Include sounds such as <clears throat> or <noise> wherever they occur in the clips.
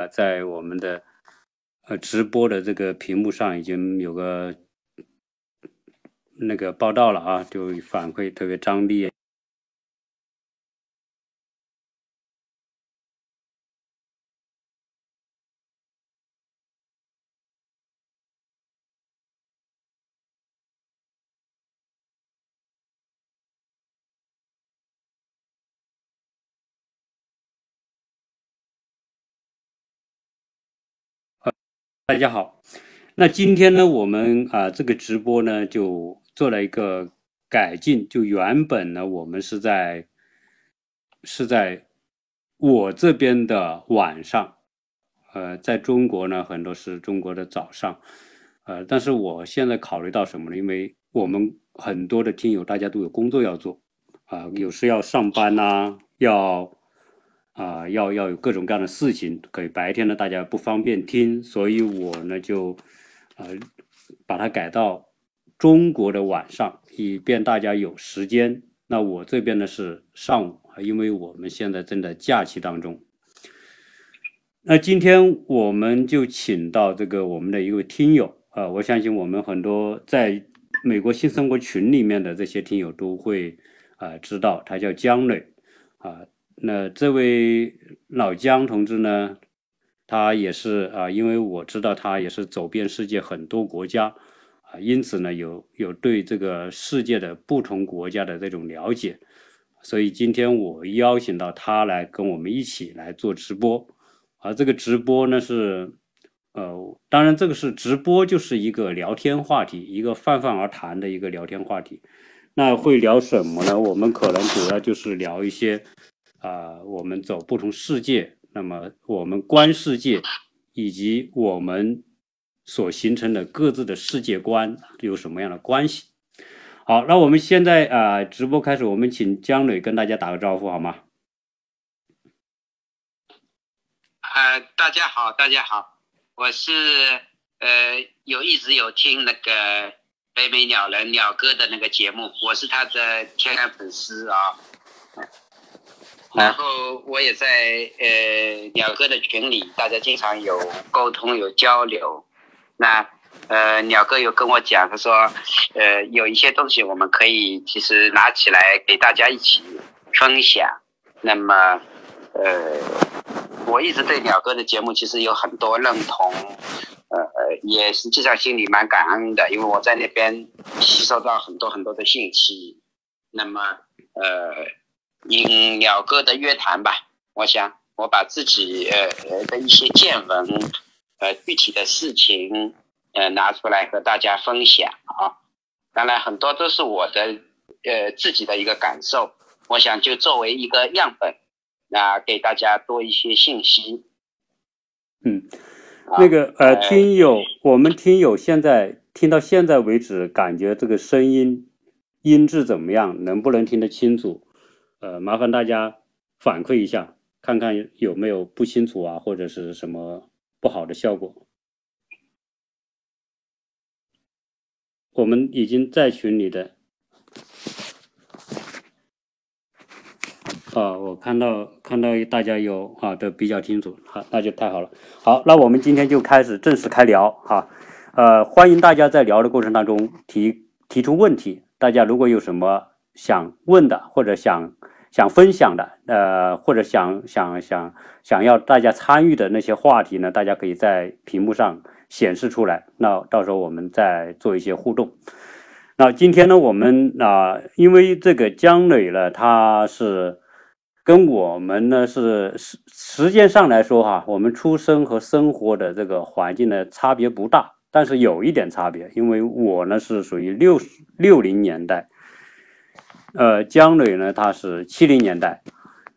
啊，在我们的呃直播的这个屏幕上已经有个那个报道了啊，就反馈特别张力。大家好，那今天呢，我们啊这个直播呢就做了一个改进，就原本呢我们是在是在我这边的晚上，呃，在中国呢很多是中国的早上，呃，但是我现在考虑到什么呢？因为我们很多的听友大家都有工作要做，啊，有时要上班呐，要。啊，要要有各种各样的事情，可以白天呢大家不方便听，所以我呢就，呃，把它改到中国的晚上，以便大家有时间。那我这边呢是上午，因为我们现在正在假期当中。那今天我们就请到这个我们的一位听友啊，我相信我们很多在美国新生活群里面的这些听友都会啊知道，他叫江磊啊。那这位老姜同志呢，他也是啊，因为我知道他也是走遍世界很多国家啊，因此呢有有对这个世界的不同国家的这种了解，所以今天我邀请到他来跟我们一起来做直播，啊，这个直播呢是，呃，当然这个是直播就是一个聊天话题，一个泛泛而谈的一个聊天话题，那会聊什么呢？我们可能主要就是聊一些。啊，我们走不同世界，那么我们观世界，以及我们所形成的各自的世界观有什么样的关系？好，那我们现在啊，直播开始，我们请姜磊跟大家打个招呼好吗？呃，大家好，大家好，我是呃有一直有听那个北美鸟人鸟哥的那个节目，我是他的天然粉丝啊。然后我也在呃鸟哥的群里，大家经常有沟通有交流。那呃鸟哥有跟我讲，他说呃有一些东西我们可以其实拿起来给大家一起分享。那么呃我一直对鸟哥的节目其实有很多认同，呃呃也实际上心里蛮感恩的，因为我在那边吸收到很多很多的信息。那么呃。应鸟哥的约谈吧，我想我把自己呃呃的一些见闻，呃具体的事情，呃拿出来和大家分享啊。当然很多都是我的呃自己的一个感受，我想就作为一个样本，那给大家多一些信息。嗯，那个呃听友，我们听友现在听到现在为止，感觉这个声音音质怎么样？能不能听得清楚？呃，麻烦大家反馈一下，看看有没有不清楚啊，或者是什么不好的效果。我们已经在群里的啊，我看到看到大家有啊都比较清楚，好，那就太好了。好，那我们今天就开始正式开聊哈。呃，欢迎大家在聊的过程当中提提出问题，大家如果有什么想问的或者想。想分享的，呃，或者想想想想要大家参与的那些话题呢，大家可以在屏幕上显示出来。那到时候我们再做一些互动。那今天呢，我们啊，因为这个姜磊呢，他是跟我们呢是时时间上来说哈，我们出生和生活的这个环境呢差别不大，但是有一点差别，因为我呢是属于六六零年代。呃，姜磊呢，他是七零年代，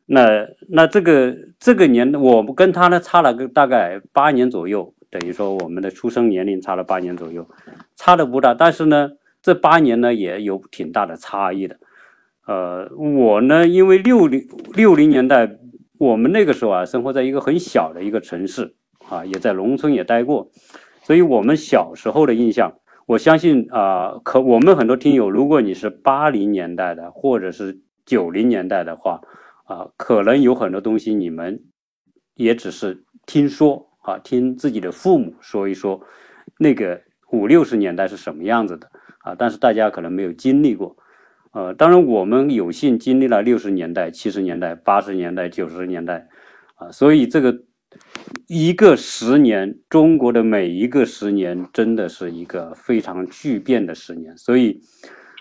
那那这个这个年，我们跟他呢差了个大概八年左右，等于说我们的出生年龄差了八年左右，差的不大，但是呢，这八年呢也有挺大的差异的。呃，我呢，因为六零六零年代，我们那个时候啊，生活在一个很小的一个城市啊，也在农村也待过，所以我们小时候的印象。我相信啊，可我们很多听友，如果你是八零年代的，或者是九零年代的话，啊，可能有很多东西你们也只是听说啊，听自己的父母说一说，那个五六十年代是什么样子的啊，但是大家可能没有经历过。呃，当然我们有幸经历了六十年代、七十年代、八十年代、九十年代，啊，所以这个一个十年，中国的每一个十年，真的是一个非常巨变的十年。所以，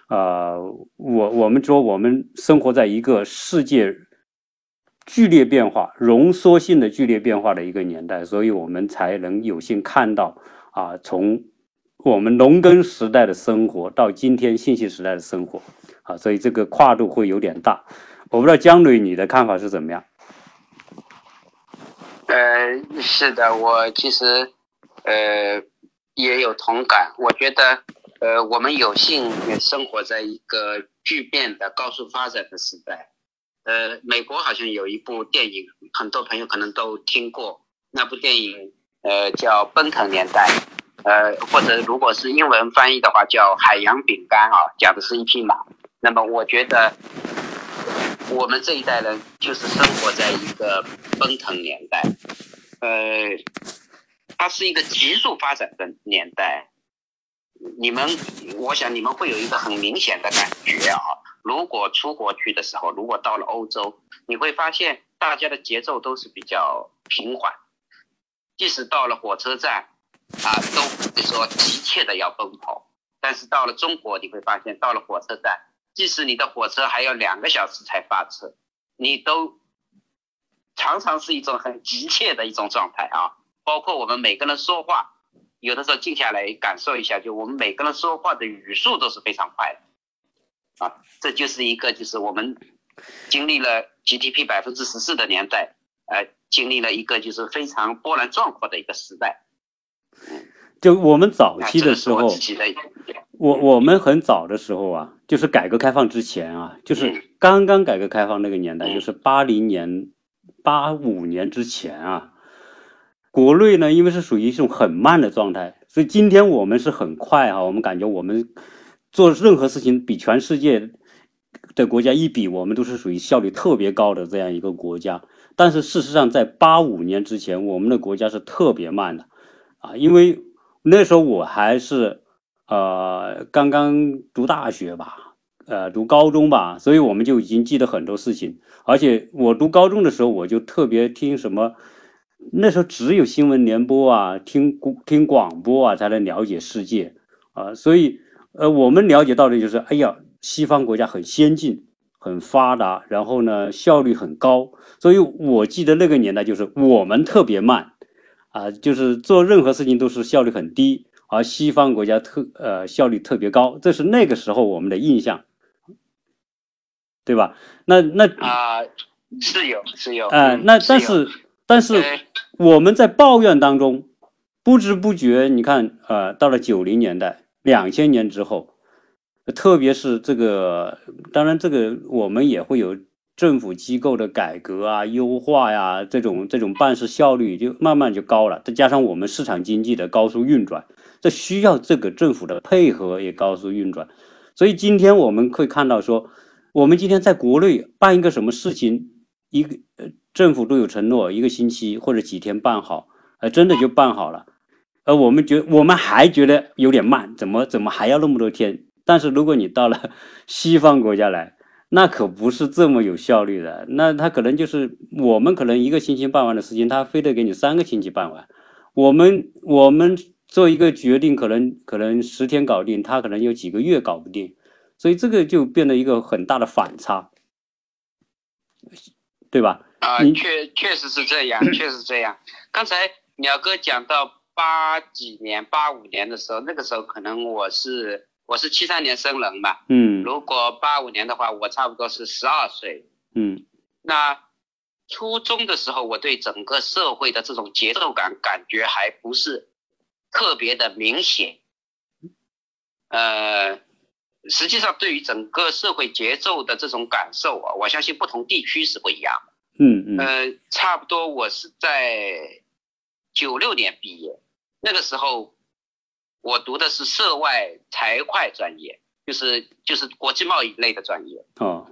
啊，我我们说我们生活在一个世界剧烈变化、浓缩性的剧烈变化的一个年代，所以我们才能有幸看到啊，从我们农耕时代的生活到今天信息时代的生活。啊，所以这个跨度会有点大，我不知道江磊你的看法是怎么样？呃，是的，我其实呃也有同感。我觉得呃，我们有幸也生活在一个巨变的高速发展的时代。呃，美国好像有一部电影，很多朋友可能都听过，那部电影呃叫《奔腾年代》，呃，或者如果是英文翻译的话叫《海洋饼干》啊，讲的是一匹马。那么我觉得，我们这一代人就是生活在一个奔腾年代，呃，它是一个急速发展的年代。你们，我想你们会有一个很明显的感觉啊。如果出国去的时候，如果到了欧洲，你会发现大家的节奏都是比较平缓，即使到了火车站，啊，都不会说急切的要奔跑。但是到了中国，你会发现到了火车站。即使你的火车还要两个小时才发车，你都常常是一种很急切的一种状态啊。包括我们每个人说话，有的时候静下来感受一下，就我们每个人说话的语速都是非常快的啊。这就是一个，就是我们经历了 GDP 百分之十四的年代，呃，经历了一个就是非常波澜壮阔的一个时代。就我们早期的时候。我我们很早的时候啊，就是改革开放之前啊，就是刚刚改革开放那个年代，就是八零年、八五年之前啊，国内呢，因为是属于一种很慢的状态，所以今天我们是很快哈，我们感觉我们做任何事情比全世界的国家一比，我们都是属于效率特别高的这样一个国家。但是事实上，在八五年之前，我们的国家是特别慢的啊，因为那时候我还是。呃，刚刚读大学吧，呃，读高中吧，所以我们就已经记得很多事情。而且我读高中的时候，我就特别听什么，那时候只有新闻联播啊，听听广播啊，才能了解世界啊。所以，呃，我们了解到的就是，哎呀，西方国家很先进、很发达，然后呢，效率很高。所以我记得那个年代就是我们特别慢，啊，就是做任何事情都是效率很低。而西方国家特呃效率特别高，这是那个时候我们的印象，对吧？那那啊是有是有啊，那但是但是我们在抱怨当中，不知不觉你看呃到了九零年代两千年之后，特别是这个当然这个我们也会有政府机构的改革啊优化呀这种这种办事效率就慢慢就高了，再加上我们市场经济的高速运转。这需要这个政府的配合也高速运转，所以今天我们会看到说，我们今天在国内办一个什么事情，一个呃政府都有承诺，一个星期或者几天办好，呃真的就办好了，而我们觉我们还觉得有点慢，怎么怎么还要那么多天？但是如果你到了 <laughs> 西方国家来，那可不是这么有效率的，那他可能就是我们可能一个星期办完的事情，他非得给你三个星期办完，我们我们。做一个决定，可能可能十天搞定，他可能有几个月搞不定，所以这个就变得一个很大的反差，对吧？啊，确确实是这样，确实这样。刚才鸟哥讲到八几年、八五年的时候，那个时候可能我是我是七三年生人嘛，嗯，如果八五年的话，我差不多是十二岁，嗯，那初中的时候，我对整个社会的这种节奏感感觉还不是。特别的明显，呃，实际上对于整个社会节奏的这种感受啊，我相信不同地区是不一样的。嗯嗯。呃，差不多我是在九六年毕业，那个时候我读的是涉外财会专业，就是就是国际贸易类的专业。哦。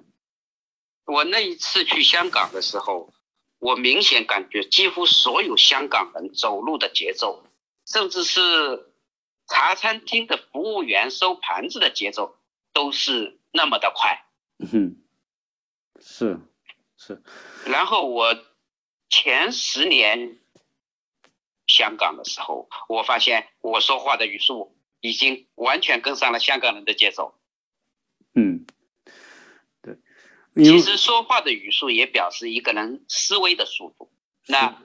我那一次去香港的时候，我明显感觉几乎所有香港人走路的节奏，甚至是茶餐厅的服务员收盘子的节奏，都是那么的快。嗯，是是。然后我前十年香港的时候，我发现我说话的语速已经完全跟上了香港人的节奏。嗯。对其实说话的语速也表示一个人思维的速度。那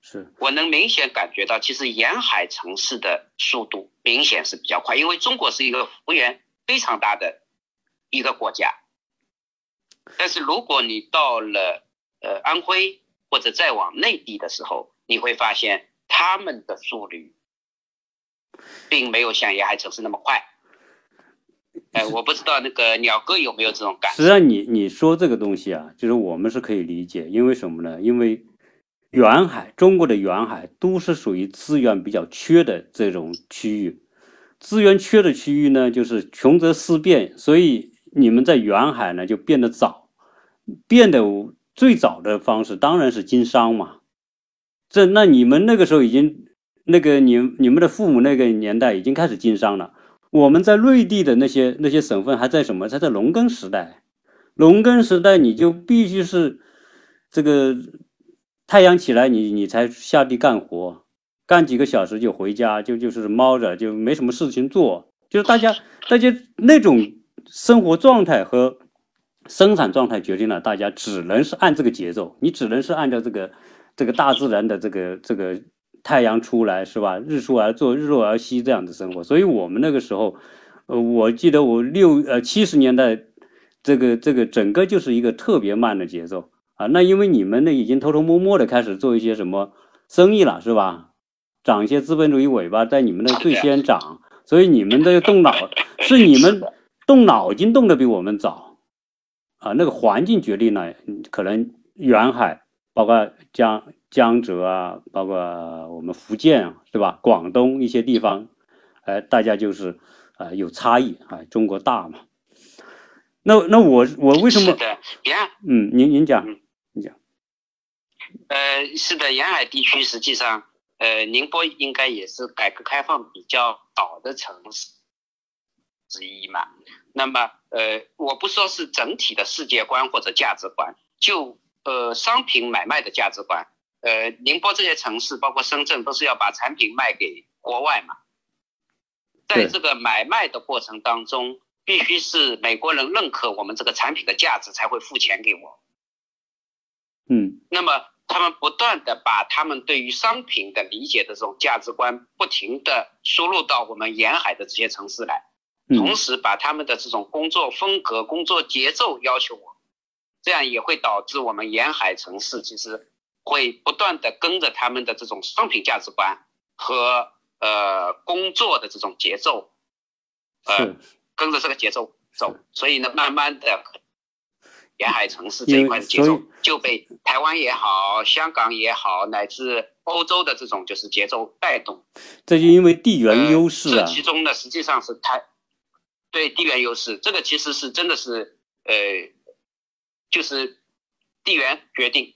是我能明显感觉到，其实沿海城市的速度明显是比较快，因为中国是一个幅员非常大的一个国家。但是如果你到了呃安徽或者再往内地的时候，你会发现他们的速率并没有像沿海城市那么快。哎，我不知道那个鸟哥有没有这种感。实际上，你你说这个东西啊，就是我们是可以理解，因为什么呢？因为远海，中国的远海都是属于资源比较缺的这种区域，资源缺的区域呢，就是穷则思变，所以你们在远海呢就变得早，变得最早的方式当然是经商嘛。这那你们那个时候已经，那个你你们的父母那个年代已经开始经商了。我们在内地的那些那些省份还在什么？还在农耕时代，农耕时代你就必须是这个太阳起来，你你才下地干活，干几个小时就回家，就就是猫着，就没什么事情做。就是大家大家那种生活状态和生产状态决定了大家只能是按这个节奏，你只能是按照这个这个大自然的这个这个。太阳出来是吧？日出而作，日落而息，这样的生活。所以我们那个时候，呃，我记得我六呃七十年代，这个这个整个就是一个特别慢的节奏啊。那因为你们呢已经偷偷摸摸的开始做一些什么生意了，是吧？长一些资本主义尾巴在你们那最先长，所以你们的动脑是你们动脑筋动的比我们早啊。那个环境决定了，可能远海包括江。江浙啊，包括我们福建啊是吧？广东一些地方，哎，大家就是啊有差异啊，中国大嘛。那那我我为什么？是的，沿嗯，您您讲，您讲。呃，是的，沿海地区实际上，呃，宁波应该也是改革开放比较早的城市之一嘛。那么，呃，我不说是整体的世界观或者价值观，就呃商品买卖的价值观。呃，宁波这些城市，包括深圳，都是要把产品卖给国外嘛。在这个买卖的过程当中，必须是美国人认可我们这个产品的价值，才会付钱给我。嗯。那么他们不断的把他们对于商品的理解的这种价值观，不停的输入到我们沿海的这些城市来，同时把他们的这种工作风格、工作节奏要求我，这样也会导致我们沿海城市其实。会不断的跟着他们的这种商品价值观和呃工作的这种节奏，呃，跟着这个节奏走，所以呢，慢慢的沿海城市这一块的节奏就被台湾也好、香港也好，乃至欧洲的这种就是节奏带动。这就因为地缘优势啊。这其中呢，实际上是台对地缘优势，这个其实是真的是呃，就是地缘决定。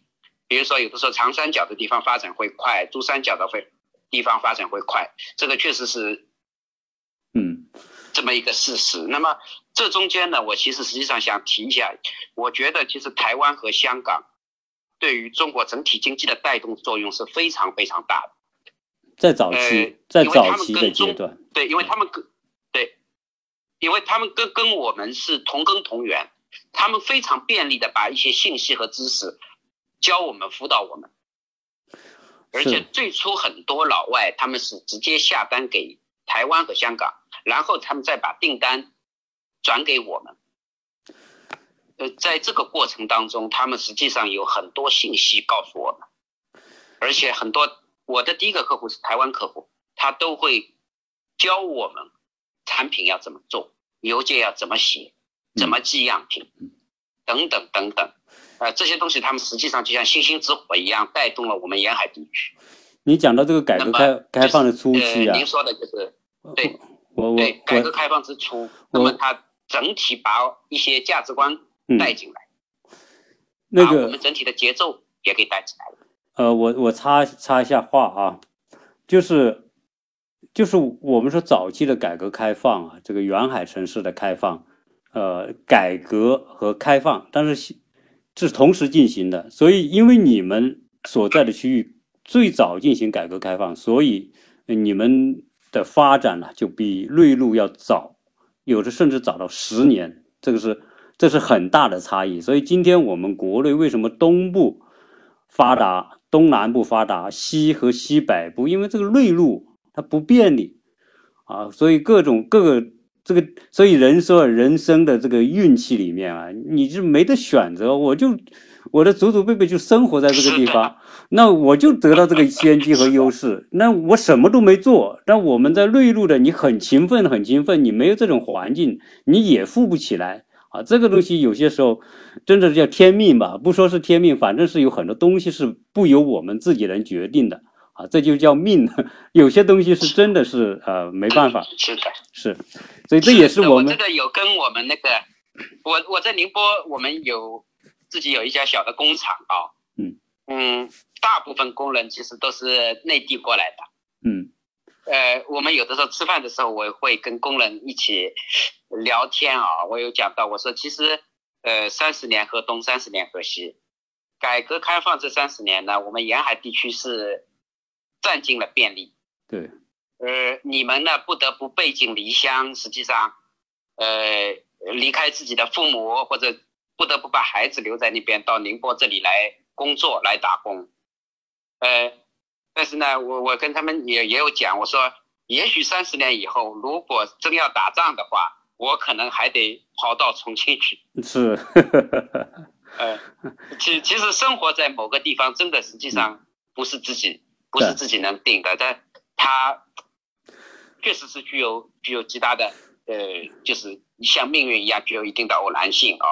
比如说，有的时候长三角的地方发展会快，珠三角的会地方发展会快，这个确实是，嗯，这么一个事实。那么这中间呢，我其实实际上想提一下，我觉得其实台湾和香港对于中国整体经济的带动作用是非常非常大的。在早期，在早期的阶段，对，因为他们跟对，因为他们跟跟我们是同根同源，他们非常便利的把一些信息和知识。教我们辅导我们，而且最初很多老外他们是直接下单给台湾和香港，然后他们再把订单转给我们。呃，在这个过程当中，他们实际上有很多信息告诉我们，而且很多我的第一个客户是台湾客户，他都会教我们产品要怎么做，邮件要怎么写，怎么寄样品，等等等等。啊，这些东西他们实际上就像星星之火一样，带动了我们沿海地区。你讲到这个改革开开放的初期啊，您说的就是对，我我对改革开放之初，那么它整体把一些价值观带进来。那我们整体的节奏也给带起来了。呃，我我插插一下话啊，就是就是我们说早期的改革开放啊，这个沿海城市的开放，呃，改革和开放，但是是同时进行的，所以因为你们所在的区域最早进行改革开放，所以你们的发展呢就比内陆要早，有的甚至早到十年，这个是这是很大的差异。所以今天我们国内为什么东部发达？东南部发达，西和西北部，因为这个内陆它不便利啊，所以各种各个这个，所以人说人生的这个运气里面啊，你就没得选择，我就我的祖祖辈辈就生活在这个地方，<laughs> 那我就得到这个先机和优势，那我什么都没做，但我们在内陆的，你很勤奋，很勤奋，你没有这种环境，你也富不起来。啊，这个东西有些时候真的叫天命吧？不说是天命，反正是有很多东西是不由我们自己能决定的啊，这就叫命。<laughs> 有些东西是真的是呃没办法，是的，是，所以这也是我们这个有跟我们那个，我我在宁波，我们有自己有一家小的工厂啊，嗯嗯，大部分工人其实都是内地过来的，嗯。呃，我们有的时候吃饭的时候，我会跟工人一起聊天啊。我有讲到，我说其实，呃，三十年河东，三十年河西，改革开放这三十年呢，我们沿海地区是占尽了便利。对。呃，你们呢不得不背井离乡，实际上，呃，离开自己的父母，或者不得不把孩子留在那边，到宁波这里来工作来打工，呃。但是呢，我我跟他们也也有讲，我说也许三十年以后，如果真要打仗的话，我可能还得跑到重庆去。是，<laughs> 呃，其其实生活在某个地方，真的实际上不是自己不是自己能定的，但它确实是具有具有极大的呃，就是像命运一样具有一定的偶然性啊。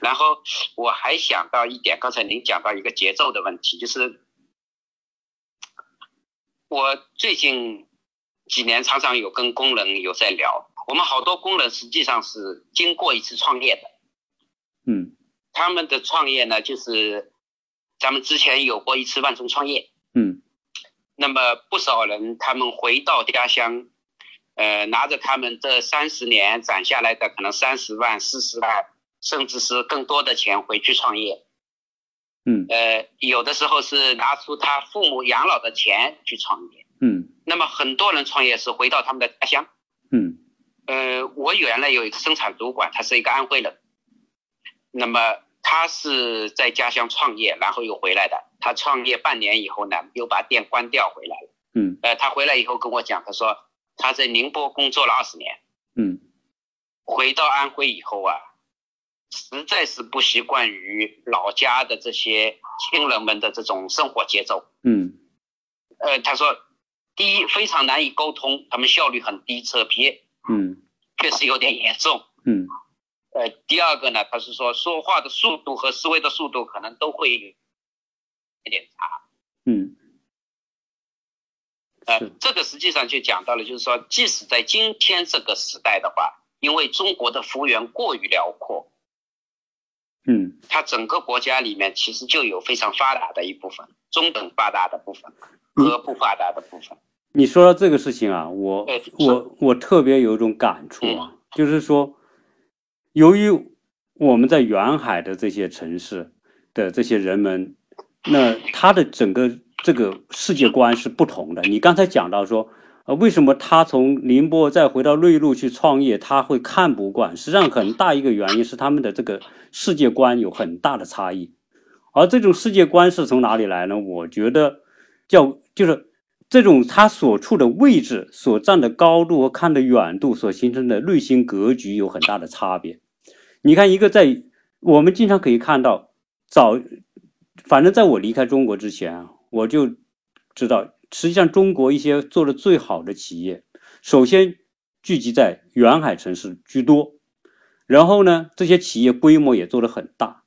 然后我还想到一点，刚才您讲到一个节奏的问题，就是。我最近几年常常有跟工人有在聊，我们好多工人实际上是经过一次创业的，嗯，他们的创业呢，就是咱们之前有过一次万众创业，嗯，那么不少人他们回到家乡，呃，拿着他们这三十年攒下来的可能三十万、四十万，甚至是更多的钱回去创业。嗯，呃，有的时候是拿出他父母养老的钱去创业。嗯，那么很多人创业是回到他们的家乡。嗯，呃，我原来有一个生产主管，他是一个安徽人。那么他是在家乡创业，然后又回来的。他创业半年以后呢，又把店关掉回来了。嗯，呃，他回来以后跟我讲，他说他在宁波工作了二十年。嗯，回到安徽以后啊。实在是不习惯于老家的这些亲人们的这种生活节奏。嗯，呃，他说，第一非常难以沟通，他们效率很低，扯皮。嗯，确实有点严重。嗯，呃，第二个呢，他是说说话的速度和思维的速度可能都会有一点差。嗯，呃，这个实际上就讲到了，就是说，即使在今天这个时代的话，因为中国的幅员过于辽阔。嗯，它整个国家里面其实就有非常发达的一部分、中等发达的部分和不发达的部分。你说到这个事情啊，我我我特别有一种感触啊，就是说，由于我们在沿海的这些城市的这些人们，那他的整个这个世界观是不同的。你刚才讲到说。呃，为什么他从宁波再回到内陆去创业，他会看不惯？实际上，很大一个原因是他们的这个世界观有很大的差异。而这种世界观是从哪里来呢？我觉得，叫就是这种他所处的位置、所站的高度和看的远度所形成的内心格局有很大的差别。你看，一个在我们经常可以看到，早，反正在我离开中国之前，我就知道。实际上，中国一些做的最好的企业，首先聚集在沿海城市居多，然后呢，这些企业规模也做得很大。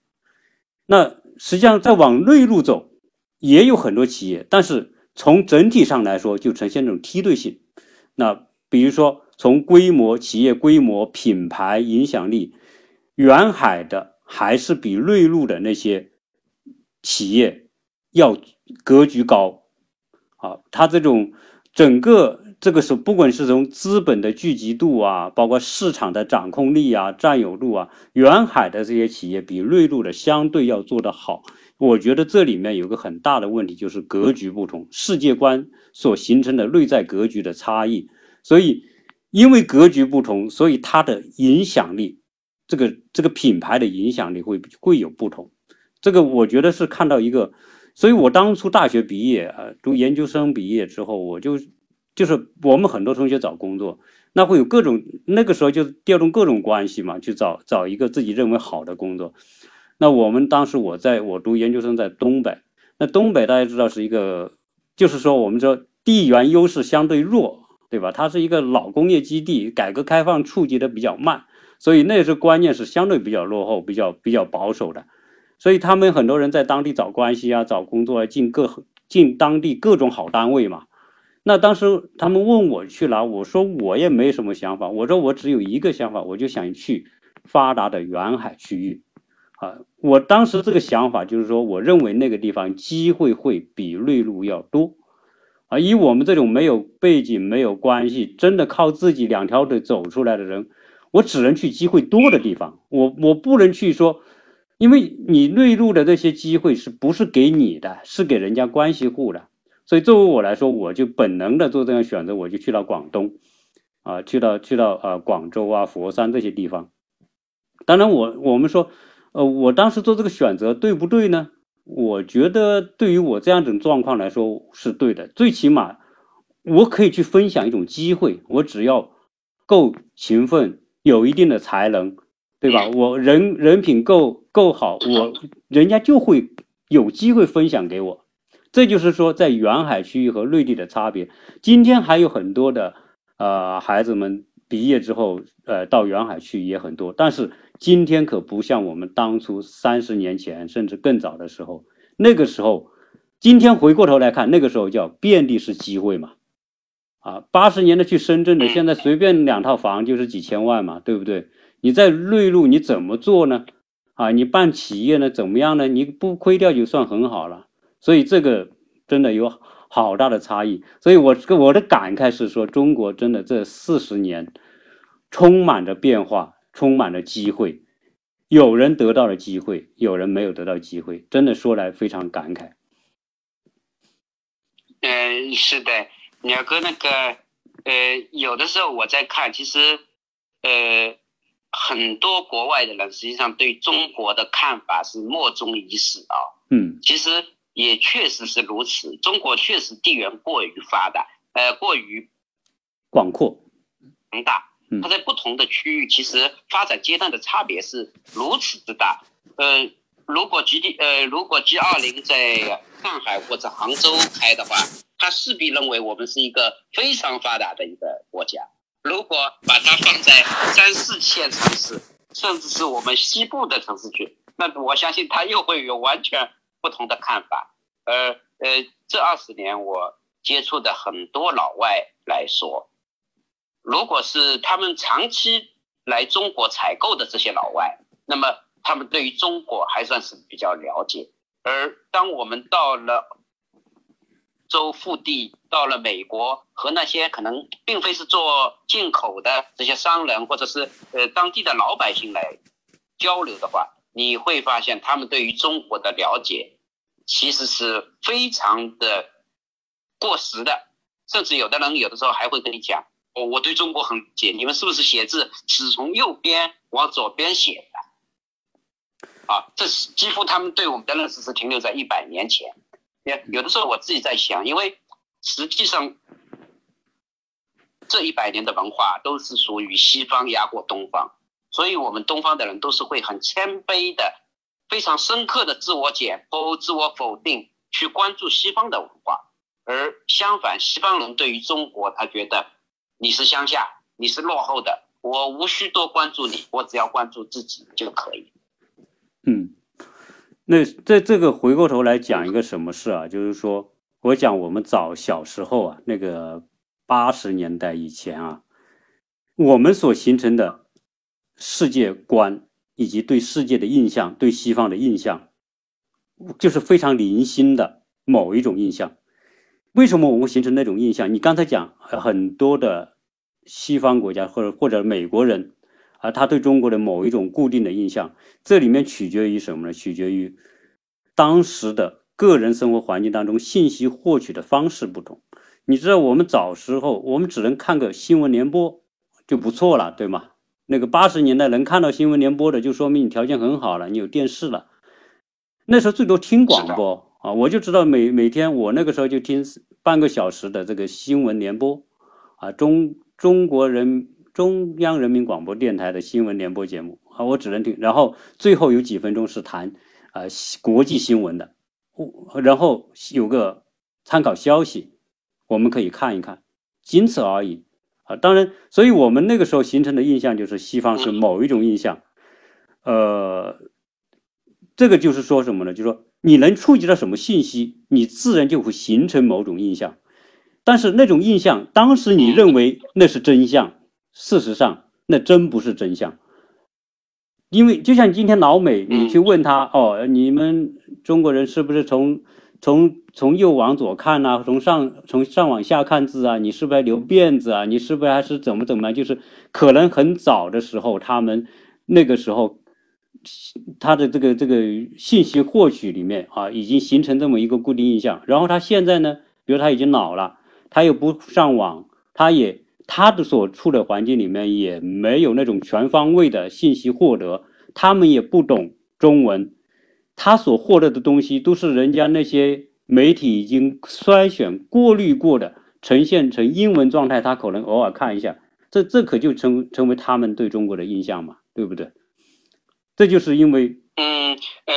那实际上再往内陆走，也有很多企业，但是从整体上来说，就呈现这种梯队性。那比如说，从规模、企业规模、品牌影响力，远海的还是比内陆的那些企业要格局高，啊，它这种整个这个是不管是从资本的聚集度啊，包括市场的掌控力啊、占有度啊，远海的这些企业比内陆的相对要做得好。我觉得这里面有个很大的问题，就是格局不同，世界观所形成的内在格局的差异。所以，因为格局不同，所以它的影响力，这个这个品牌的影响力会会有不同。这个我觉得是看到一个，所以我当初大学毕业啊，读研究生毕业之后，我就就是我们很多同学找工作，那会有各种那个时候就调动各种关系嘛，去找找一个自己认为好的工作。那我们当时我在我读研究生在东北，那东北大家知道是一个，就是说我们说地缘优势相对弱，对吧？它是一个老工业基地，改革开放触及的比较慢，所以那时候观念是相对比较落后、比较比较保守的，所以他们很多人在当地找关系啊、找工作啊，进各进当地各种好单位嘛。那当时他们问我去哪，我说我也没什么想法，我说我只有一个想法，我就想去发达的沿海区域。啊，我当时这个想法就是说，我认为那个地方机会会比内陆要多，啊，以我们这种没有背景、没有关系，真的靠自己两条腿走出来的人，我只能去机会多的地方，我我不能去说，因为你内陆的这些机会是不是给你的，是给人家关系户的，所以作为我来说，我就本能的做这样选择，我就去到广东，啊，去到去到啊广州啊佛山这些地方，当然我我们说。呃，我当时做这个选择对不对呢？我觉得对于我这样一种状况来说是对的。最起码，我可以去分享一种机会。我只要够勤奋，有一定的才能，对吧？我人人品够够好，我人家就会有机会分享给我。这就是说，在远海区域和内地的差别。今天还有很多的呃孩子们毕业之后，呃到远海去也很多，但是。今天可不像我们当初三十年前甚至更早的时候，那个时候，今天回过头来看，那个时候叫遍地是机会嘛，啊，八十年的去深圳的，现在随便两套房就是几千万嘛，对不对？你在内陆你怎么做呢？啊，你办企业呢怎么样呢？你不亏掉就算很好了。所以这个真的有好大的差异。所以我我的感慨是说，中国真的这四十年充满着变化。充满着机会，有人得到了机会，有人没有得到机会，真的说来非常感慨。嗯，是的，鸟哥那个，呃，有的时候我在看，其实，呃，很多国外的人实际上对中国的看法是莫衷一是啊。嗯，其实也确实是如此，中国确实地缘过于发达，呃，过于广阔、宏大。它在不同的区域，其实发展阶段的差别是如此之大。呃，如果 G D 呃，如果 G 二零在上海或者杭州开的话，他势必认为我们是一个非常发达的一个国家。如果把它放在三四线城市，甚至是我们西部的城市去，那我相信它又会有完全不同的看法。呃呃，这二十年我接触的很多老外来说。如果是他们长期来中国采购的这些老外，那么他们对于中国还算是比较了解。而当我们到了州腹地，到了美国，和那些可能并非是做进口的这些商人，或者是呃当地的老百姓来交流的话，你会发现他们对于中国的了解其实是非常的过时的，甚至有的人有的时候还会跟你讲。我我对中国很解，你们是不是写字只从右边往左边写的？啊，这是几乎他们对我们的认识是停留在一百年前。也有的时候我自己在想，因为实际上这一百年的文化都是属于西方压过东方，所以我们东方的人都是会很谦卑的、非常深刻的自我解剖、自我否定，去关注西方的文化。而相反，西方人对于中国，他觉得。你是乡下，你是落后的，我无需多关注你，我只要关注自己就可以。嗯，那在这个回过头来讲一个什么事啊？就是说，我讲我们早小时候啊，那个八十年代以前啊，我们所形成的世界观以及对世界的印象，对西方的印象，就是非常零星的某一种印象。为什么我们形成那种印象？你刚才讲很多的西方国家或者或者美国人啊，他对中国的某一种固定的印象，这里面取决于什么呢？取决于当时的个人生活环境当中信息获取的方式不同。你知道，我们早时候我们只能看个新闻联播就不错了，对吗？那个八十年代能看到新闻联播的，就说明你条件很好了，你有电视了。那时候最多听广播啊，我就知道每每天我那个时候就听半个小时的这个新闻联播，啊，中中国人中央人民广播电台的新闻联播节目啊，我只能听。然后最后有几分钟是谈啊国际新闻的，然后有个参考消息，我们可以看一看，仅此而已。当然，所以我们那个时候形成的印象就是西方是某一种印象，呃，这个就是说什么呢？就是说你能触及到什么信息，你自然就会形成某种印象。但是那种印象，当时你认为那是真相，事实上那真不是真相。因为就像今天老美，你去问他哦，你们中国人是不是从？从从右往左看呐，从上从上往下看字啊，你是不是留辫子啊？你是不是还是怎么怎么？就是可能很早的时候，他们那个时候他的这个这个信息获取里面啊，已经形成这么一个固定印象。然后他现在呢，比如他已经老了，他又不上网，他也他的所处的环境里面也没有那种全方位的信息获得，他们也不懂中文。他所获得的东西都是人家那些媒体已经筛选过滤过的，呈现成英文状态，他可能偶尔看一下，这这可就成成为他们对中国的印象嘛，对不对？这就是因为，嗯，呃，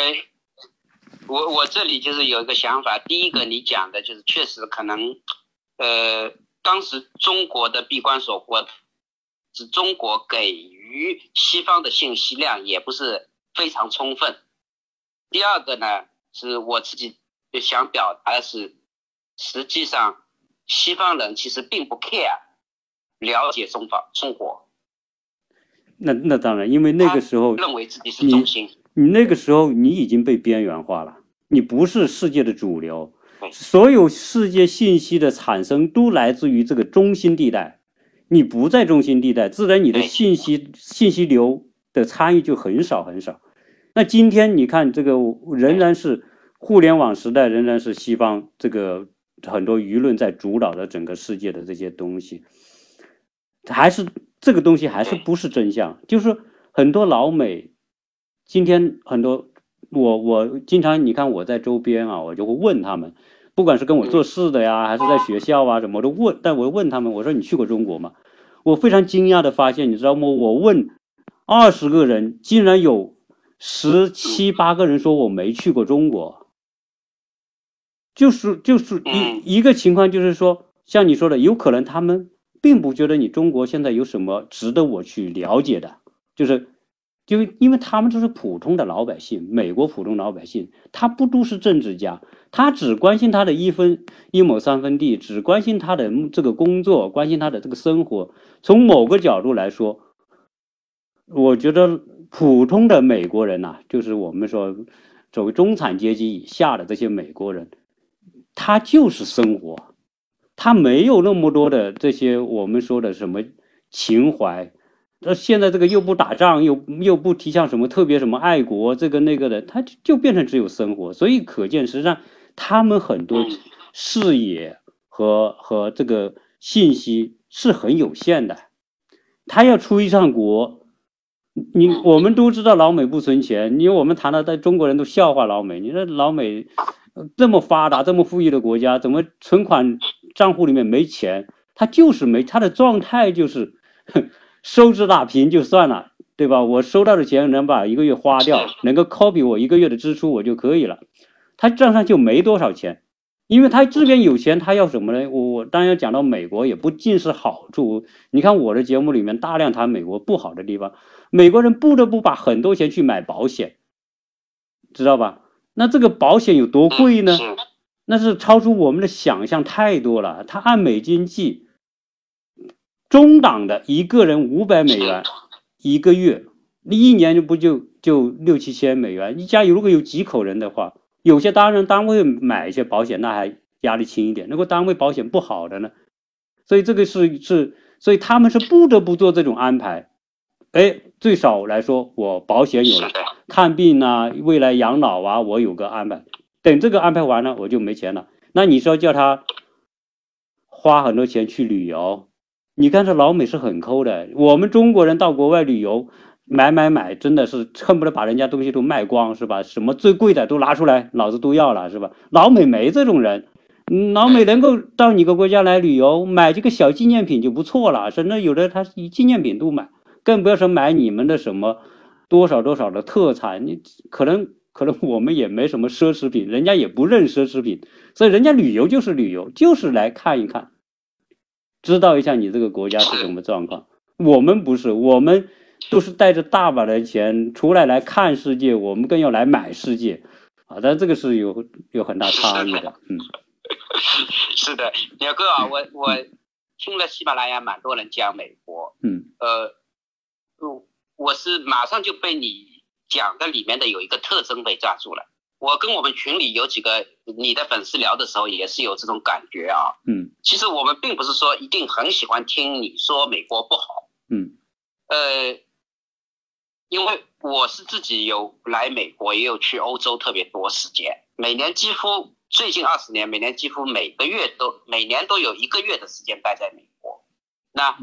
我我这里就是有一个想法，第一个你讲的就是确实可能，呃，当时中国的闭关锁国，是中国给予西方的信息量也不是非常充分。第二个呢，是我自己想表达的是，实际上西方人其实并不 care 了解中方中国。那那当然，因为那个时候认为自己是中心。你那个时候你已经被边缘化了，你不是世界的主流。所有世界信息的产生都来自于这个中心地带，你不在中心地带，自然你的信息信息流的参与就很少很少。那今天你看，这个仍然是互联网时代，仍然是西方这个很多舆论在主导的整个世界的这些东西，还是这个东西还是不是真相？就是很多老美，今天很多我我经常你看我在周边啊，我就会问他们，不管是跟我做事的呀，还是在学校啊什么，都问，但我问他们，我说你去过中国吗？我非常惊讶的发现，你知道吗？我问二十个人，竟然有。十七八个人说我没去过中国，就是就是一一个情况，就是说像你说的，有可能他们并不觉得你中国现在有什么值得我去了解的，就是就因为他们都是普通的老百姓，美国普通老百姓，他不都是政治家，他只关心他的一分一亩三分地，只关心他的这个工作，关心他的这个生活。从某个角度来说，我觉得。普通的美国人呐，就是我们说，作为中产阶级以下的这些美国人，他就是生活，他没有那么多的这些我们说的什么情怀。那现在这个又不打仗，又又不提倡什么特别什么爱国这个那个的，他就就变成只有生活。所以可见，实际上他们很多视野和和这个信息是很有限的。他要出一趟国。你我们都知道老美不存钱，因为我们谈到在中国人都笑话老美。你说老美这么发达、这么富裕的国家，怎么存款账户里面没钱？他就是没，他的状态就是 <laughs> 收支打平就算了，对吧？我收到的钱能把一个月花掉，能够 copy 我一个月的支出，我就可以了。他账上就没多少钱，因为他这边有钱，他要什么呢？我我当然讲到美国也不尽是好处。你看我的节目里面大量谈美国不好的地方。美国人不得不把很多钱去买保险，知道吧？那这个保险有多贵呢？那是超出我们的想象太多了。他按美金计，中档的一个人五百美元一个月，你一年就不就就六七千美元？一家如果有几口人的话，有些当然单位买一些保险，那还压力轻一点。如果单位保险不好的呢，所以这个是是，所以他们是不得不做这种安排。哎，最少来说，我保险有了，看病啊，未来养老啊，我有个安排。等这个安排完了，我就没钱了。那你说叫他花很多钱去旅游？你看这老美是很抠的，我们中国人到国外旅游买买买，真的是恨不得把人家东西都卖光，是吧？什么最贵的都拿出来，老子都要了，是吧？老美没这种人，老美能够到你个国家来旅游，买这个小纪念品就不错了，甚至有的他以纪念品都买。更不要说买你们的什么多少多少的特产，你可能可能我们也没什么奢侈品，人家也不认奢侈品，所以人家旅游就是旅游，就是来看一看，知道一下你这个国家是什么状况。我们不是，我们都是带着大把的钱出来来看世界，我们更要来买世界啊！但这个是有有很大差异的，嗯。<laughs> 是的，鸟哥啊，我我听了喜马拉雅蛮多人讲美国，嗯，呃。我是马上就被你讲的里面的有一个特征被抓住了。我跟我们群里有几个你的粉丝聊的时候，也是有这种感觉啊。嗯，其实我们并不是说一定很喜欢听你说美国不好。嗯，呃，因为我是自己有来美国，也有去欧洲特别多时间，每年几乎最近二十年，每年几乎每个月都每年都有一个月的时间待在美国。那。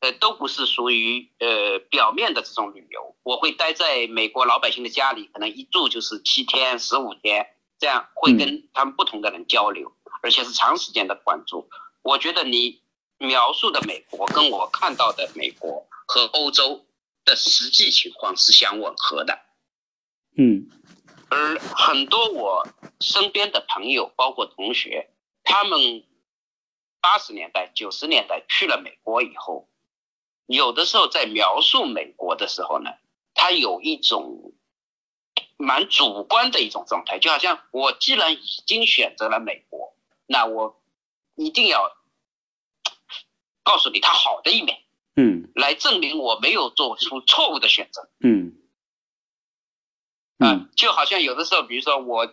呃，都不是属于呃表面的这种旅游。我会待在美国老百姓的家里，可能一住就是七天、十五天，这样会跟他们不同的人交流，而且是长时间的关注。我觉得你描述的美国跟我看到的美国和欧洲的实际情况是相吻合的。嗯，而很多我身边的朋友，包括同学，他们八十年代、九十年代去了美国以后。有的时候在描述美国的时候呢，他有一种蛮主观的一种状态，就好像我既然已经选择了美国，那我一定要告诉你它好的一面，嗯，来证明我没有做出错误的选择，嗯，啊，就好像有的时候，比如说我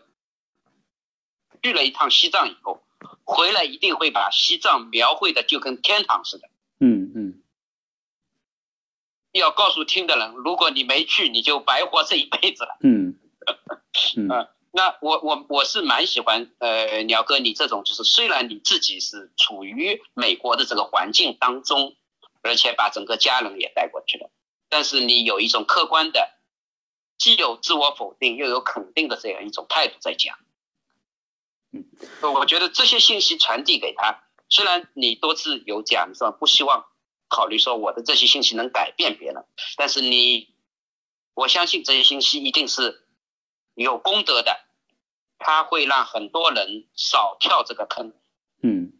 去了一趟西藏以后，回来一定会把西藏描绘的就跟天堂似的，嗯嗯。要告诉听的人，如果你没去，你就白活这一辈子了。嗯，<laughs> 嗯，那我我我是蛮喜欢，呃，鸟哥你这种，就是虽然你自己是处于美国的这个环境当中，而且把整个家人也带过去了，但是你有一种客观的，既有自我否定又有肯定的这样一种态度在讲。嗯，我觉得这些信息传递给他，虽然你多次有讲说不希望。考虑说我的这些信息能改变别人，但是你，我相信这些信息一定是有功德的，它会让很多人少跳这个坑。嗯，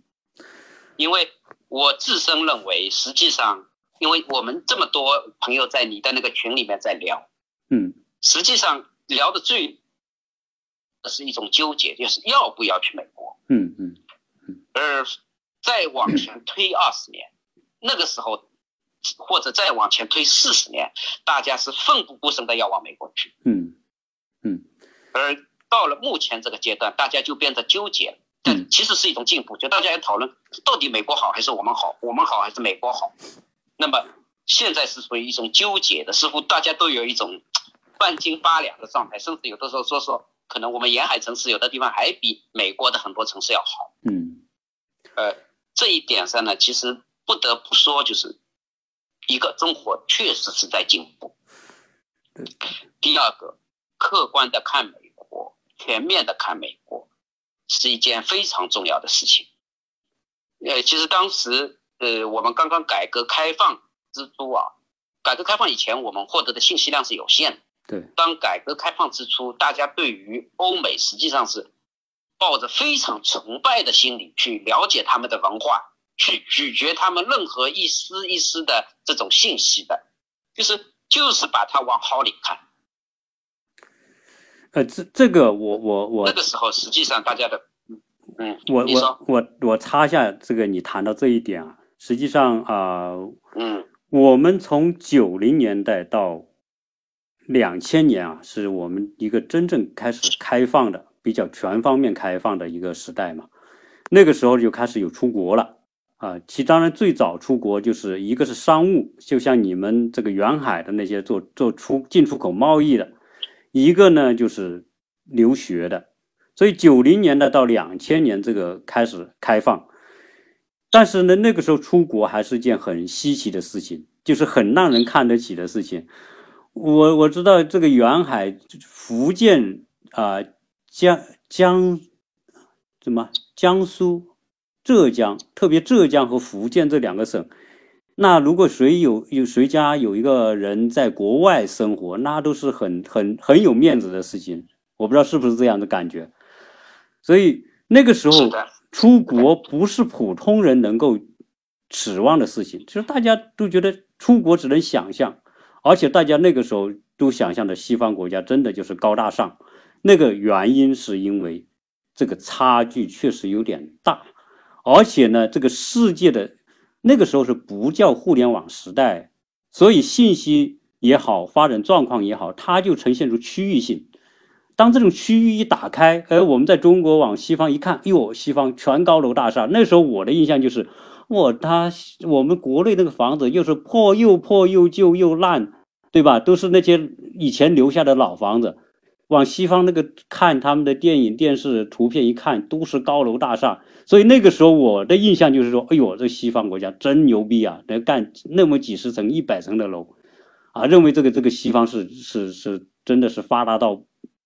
因为我自身认为，实际上，因为我们这么多朋友在你的那个群里面在聊，嗯，实际上聊的最是一种纠结，就是要不要去美国。嗯嗯嗯，而再往前推二十年。那个时候，或者再往前推四十年，大家是奋不顾身的要往美国去。嗯嗯。而到了目前这个阶段，大家就变得纠结了。但其实是一种进步，就大家要讨论到底美国好还是我们好，我们好还是美国好。那么现在是属于一种纠结的，似乎大家都有一种半斤八两的状态，甚至有的时候说说，可能我们沿海城市有的地方还比美国的很多城市要好。嗯。呃，这一点上呢，其实。不得不说，就是一个中国确实是在进步。第二个，客观的看美国，全面的看美国，是一件非常重要的事情。呃，其实当时，呃，我们刚刚改革开放之初啊，改革开放以前，我们获得的信息量是有限的。对。当改革开放之初，大家对于欧美实际上是抱着非常崇拜的心理去了解他们的文化。去咀嚼他们任何一丝一丝的这种信息的，就是就是把它往好里看。呃，这这个我我我那个时候实际上大家的，嗯，我我我我插一下这个，你谈到这一点啊，实际上啊，嗯，我们从九零年代到两千年啊，是我们一个真正开始开放的比较全方面开放的一个时代嘛。那个时候就开始有出国了啊，其当然最早出国就是一个是商务，就像你们这个远海的那些做做出进出口贸易的，一个呢就是留学的。所以九零年代到两千年这个开始开放，但是呢那个时候出国还是件很稀奇的事情，就是很让人看得起的事情。我我知道这个远海福建啊江江什么？江苏、浙江，特别浙江和福建这两个省，那如果谁有有谁家有一个人在国外生活，那都是很很很有面子的事情。我不知道是不是这样的感觉。所以那个时候出国不是普通人能够指望的事情，就是大家都觉得出国只能想象，而且大家那个时候都想象的西方国家真的就是高大上。那个原因是因为。这个差距确实有点大，而且呢，这个世界的那个时候是不叫互联网时代，所以信息也好，发展状况也好，它就呈现出区域性。当这种区域一打开，而我们在中国往西方一看，哟，西方全高楼大厦。那时候我的印象就是，我他我们国内那个房子又是破又破又旧又烂，对吧？都是那些以前留下的老房子。往西方那个看他们的电影、电视图片一看，都是高楼大厦，所以那个时候我的印象就是说，哎呦，这西方国家真牛逼啊，能干那么几十层、一百层的楼，啊，认为这个这个西方是是是真的是发达到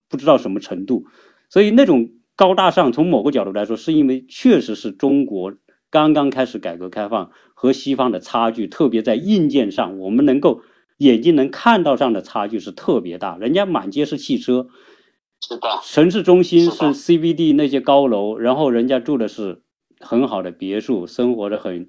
不知道什么程度，所以那种高大上，从某个角度来说，是因为确实是中国刚刚开始改革开放，和西方的差距，特别在硬件上，我们能够。眼睛能看到上的差距是特别大，人家满街是汽车，是的，城市中心是 CBD 那些高楼，然后人家住的是很好的别墅，生活的很，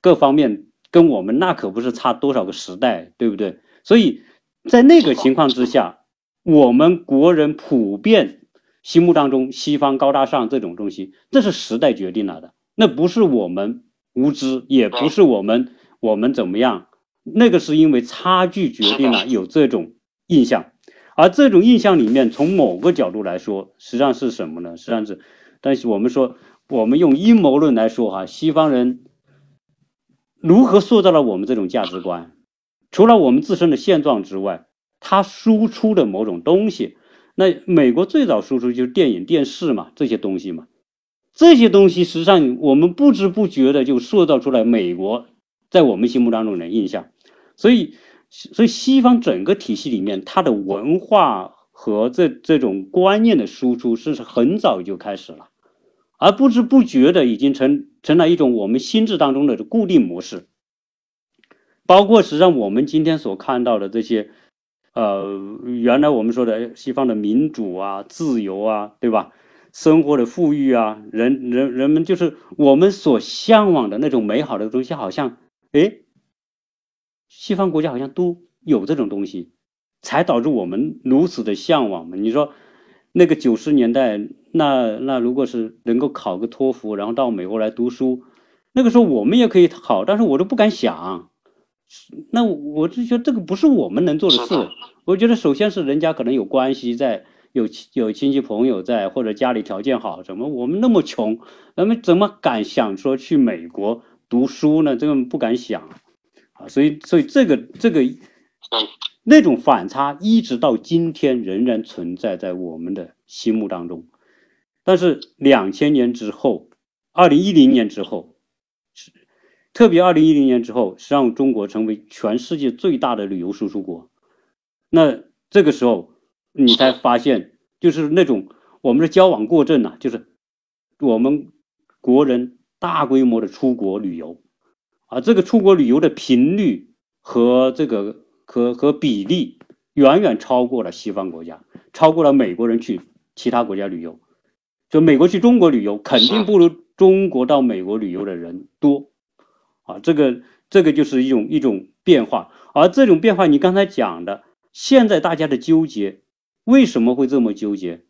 各方面跟我们那可不是差多少个时代，对不对？所以在那个情况之下，我们国人普遍心目当中西方高大上这种东西，这是时代决定了的，那不是我们无知，也不是我们我们怎么样。那个是因为差距决定了有这种印象，而这种印象里面，从某个角度来说，实际上是什么呢？实际上是，但是我们说，我们用阴谋论来说哈，西方人如何塑造了我们这种价值观？除了我们自身的现状之外，他输出的某种东西，那美国最早输出就是电影、电视嘛，这些东西嘛，这些东西实际上我们不知不觉的就塑造出来美国在我们心目当中的印象。所以，所以西方整个体系里面，它的文化和这这种观念的输出是很早就开始了，而不知不觉的已经成成了一种我们心智当中的固定模式。包括实际上我们今天所看到的这些，呃，原来我们说的西方的民主啊、自由啊，对吧？生活的富裕啊，人人人们就是我们所向往的那种美好的东西，好像，哎。西方国家好像都有这种东西，才导致我们如此的向往嘛？你说，那个九十年代，那那如果是能够考个托福，然后到美国来读书，那个时候我们也可以考，但是我都不敢想。那我就觉得这个不是我们能做的事。我觉得首先是人家可能有关系在，有有亲戚朋友在，或者家里条件好，怎么我们那么穷，咱们怎么敢想说去美国读书呢？这个不敢想。啊，所以，所以这个这个，那种反差一直到今天仍然存在在我们的心目当中。但是两千年之后，二零一零年之后，特别二零一零年之后，实际上中国成为全世界最大的旅游输出国。那这个时候，你才发现，就是那种我们的交往过正呐，就是我们国人大规模的出国旅游。啊，这个出国旅游的频率和这个和和比例远远超过了西方国家，超过了美国人去其他国家旅游。就美国去中国旅游，肯定不如中国到美国旅游的人多。啊，这个这个就是一种一种变化。而这种变化，你刚才讲的，现在大家的纠结为什么会这么纠结？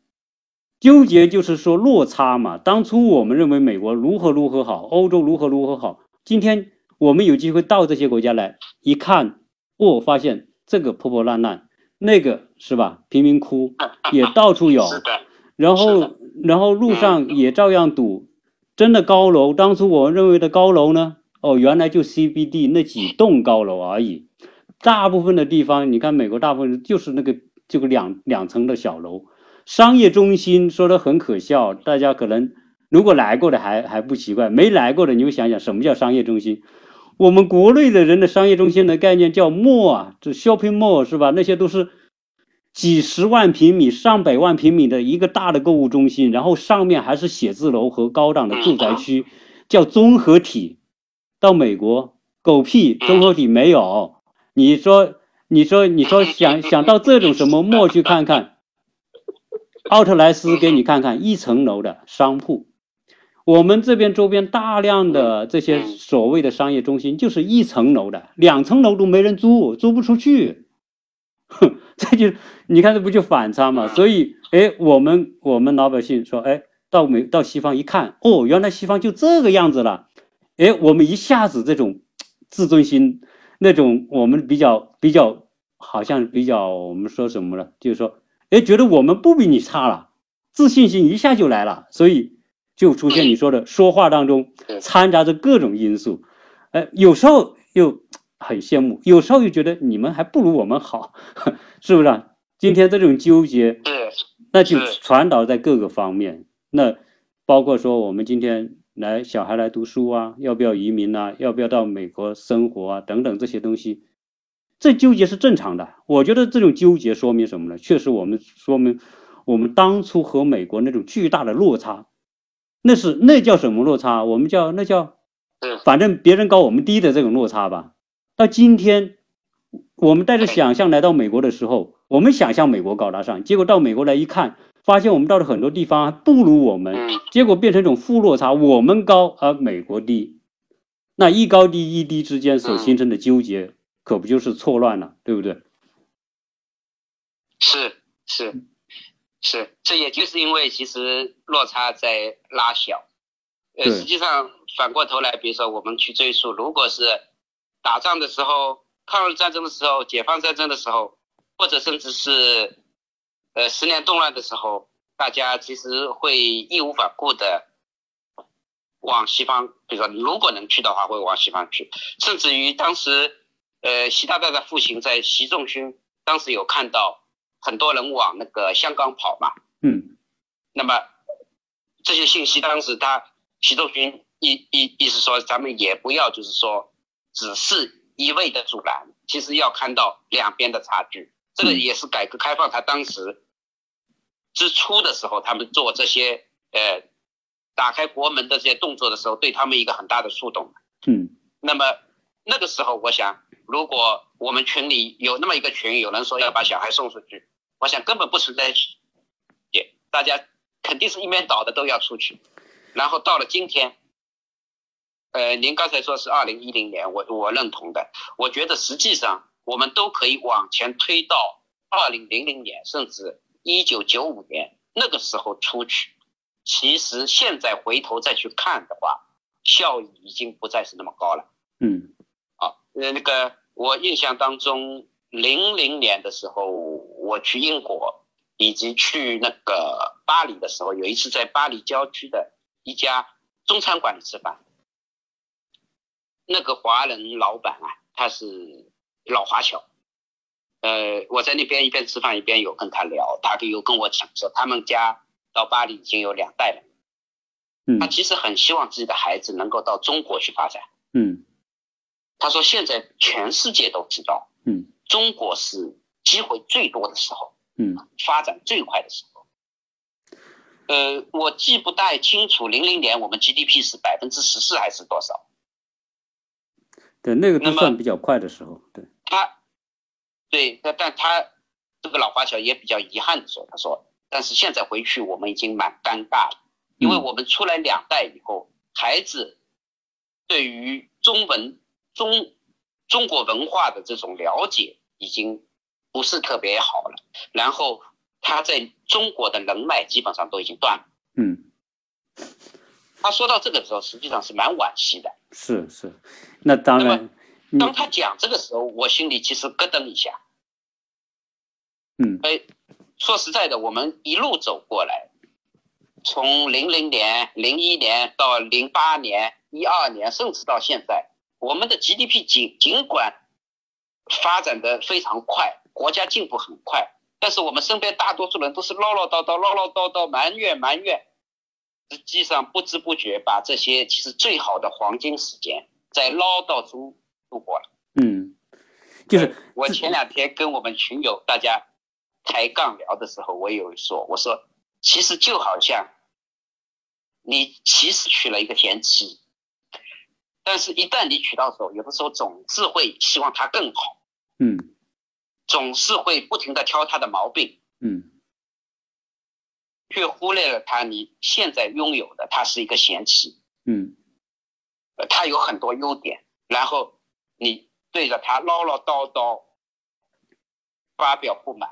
纠结就是说落差嘛。当初我们认为美国如何如何好，欧洲如何如何好，今天。我们有机会到这些国家来一看，哦，发现这个破破烂烂，那个是吧？贫民窟 <laughs> 也到处有，然后然后路上也照样堵。真的高楼，当初我们认为的高楼呢？哦，原来就 CBD 那几栋高楼而已。大部分的地方，你看美国大部分就是那个这个两两层的小楼。商业中心说的很可笑，大家可能如果来过的还还不奇怪，没来过的你就想想什么叫商业中心。我们国内的人的商业中心的概念叫 mall 啊，这 shopping mall 是吧？那些都是。几十万平米、上百万平米的一个大的购物中心，然后上面还是写字楼和高档的住宅区，叫综合体。到美国，狗屁综合体没有。你说，你说，你说，想想到这种什么莫去看看，奥特莱斯给你看看一层楼的商铺。我们这边周边大量的这些所谓的商业中心，就是一层楼的，两层楼都没人租，租不出去。哼，<laughs> 这就你看，这不就反差嘛？所以，哎，我们我们老百姓说，哎，到美到西方一看，哦，原来西方就这个样子了，哎，我们一下子这种自尊心，那种我们比较比较，好像比较我们说什么呢？就是说，哎，觉得我们不比你差了，自信心一下就来了，所以就出现你说的说话当中掺杂着各种因素，哎，有时候又。很羡慕，有时候又觉得你们还不如我们好，<laughs> 是不是？今天这种纠结，那就传导在各个方面。那包括说，我们今天来小孩来读书啊，要不要移民啊，要不要到美国生活啊，等等这些东西，这纠结是正常的。我觉得这种纠结说明什么呢？确实，我们说明我们当初和美国那种巨大的落差，那是那叫什么落差？我们叫那叫，反正别人高我们低的这种落差吧。到今天，我们带着想象来到美国的时候，我们想象美国高大上，结果到美国来一看，发现我们到了很多地方还不如我们，结果变成一种负落差，我们高而美国低，那一高低一低之间所形成的纠结，可不就是错乱了，对不对？是是是，这也就是因为其实落差在拉小，呃，实际上反过头来，比如说我们去追溯，如果是。打仗的时候，抗日战争的时候，解放战争的时候，或者甚至是，呃，十年动乱的时候，大家其实会义无反顾的往西方，比如说如果能去的话，会往西方去。甚至于当时，呃，习大大的父亲在习仲勋当时有看到很多人往那个香港跑嘛，嗯，那么这些信息当时他习仲勋意意意思说，咱们也不要就是说。只是一味的阻拦，其实要看到两边的差距。这个也是改革开放他当时之初的时候，他们做这些呃打开国门的这些动作的时候，对他们一个很大的触动。嗯，那么那个时候，我想，如果我们群里有那么一个群，有人说要把小孩送出去，我想根本不存在，也大家肯定是一面倒的都要出去。然后到了今天。呃，您刚才说是二零一零年，我我认同的。我觉得实际上我们都可以往前推到二零零零年，甚至一九九五年那个时候出去。其实现在回头再去看的话，效益已经不再是那么高了。嗯，啊，呃，那个我印象当中，零零年的时候我去英国，以及去那个巴黎的时候，有一次在巴黎郊区的一家中餐馆里吃饭。那个华人老板啊，他是老华侨，呃，我在那边一边吃饭一边有跟他聊，他就有跟我讲说，他们家到巴黎已经有两代了，嗯，他其实很希望自己的孩子能够到中国去发展，嗯，他说现在全世界都知道，嗯，中国是机会最多的时候，嗯，发展最快的时候，呃，我记不太清楚，零零年我们 GDP 是百分之十四还是多少？对，那个都算比较快的时候。对，他，对，但但他这个老华侨也比较遗憾的说，他说，但是现在回去我们已经蛮尴尬了，因为我们出来两代以后，孩子对于中文、中中国文化的这种了解已经不是特别好了，然后他在中国的人脉基本上都已经断了。嗯。他说到这个时候，实际上是蛮惋惜的。是是，那当然。当他讲这个时候，我心里其实咯噔一下。嗯。哎，说实在的，我们一路走过来，从零零年、零一年到零八年、一二年，甚至到现在，我们的 GDP 尽尽管发展的非常快，国家进步很快，但是我们身边大多数人都是唠唠叨叨、唠唠叨叨、埋怨埋怨，实际上不知不觉把这些其实最好的黄金时间在唠叨中度过了。嗯，就是我前两天跟我们群友大家抬杠聊的时候，我有说，我说其实就好像你其实娶了一个贤妻，但是一旦你娶到手，有的时候总是会希望她更好，嗯总是会不停的挑他的毛病，嗯。却忽略了他你现在拥有的，他是一个贤妻，嗯。他，有很多优点，然后你对着他唠唠叨叨，发表不满，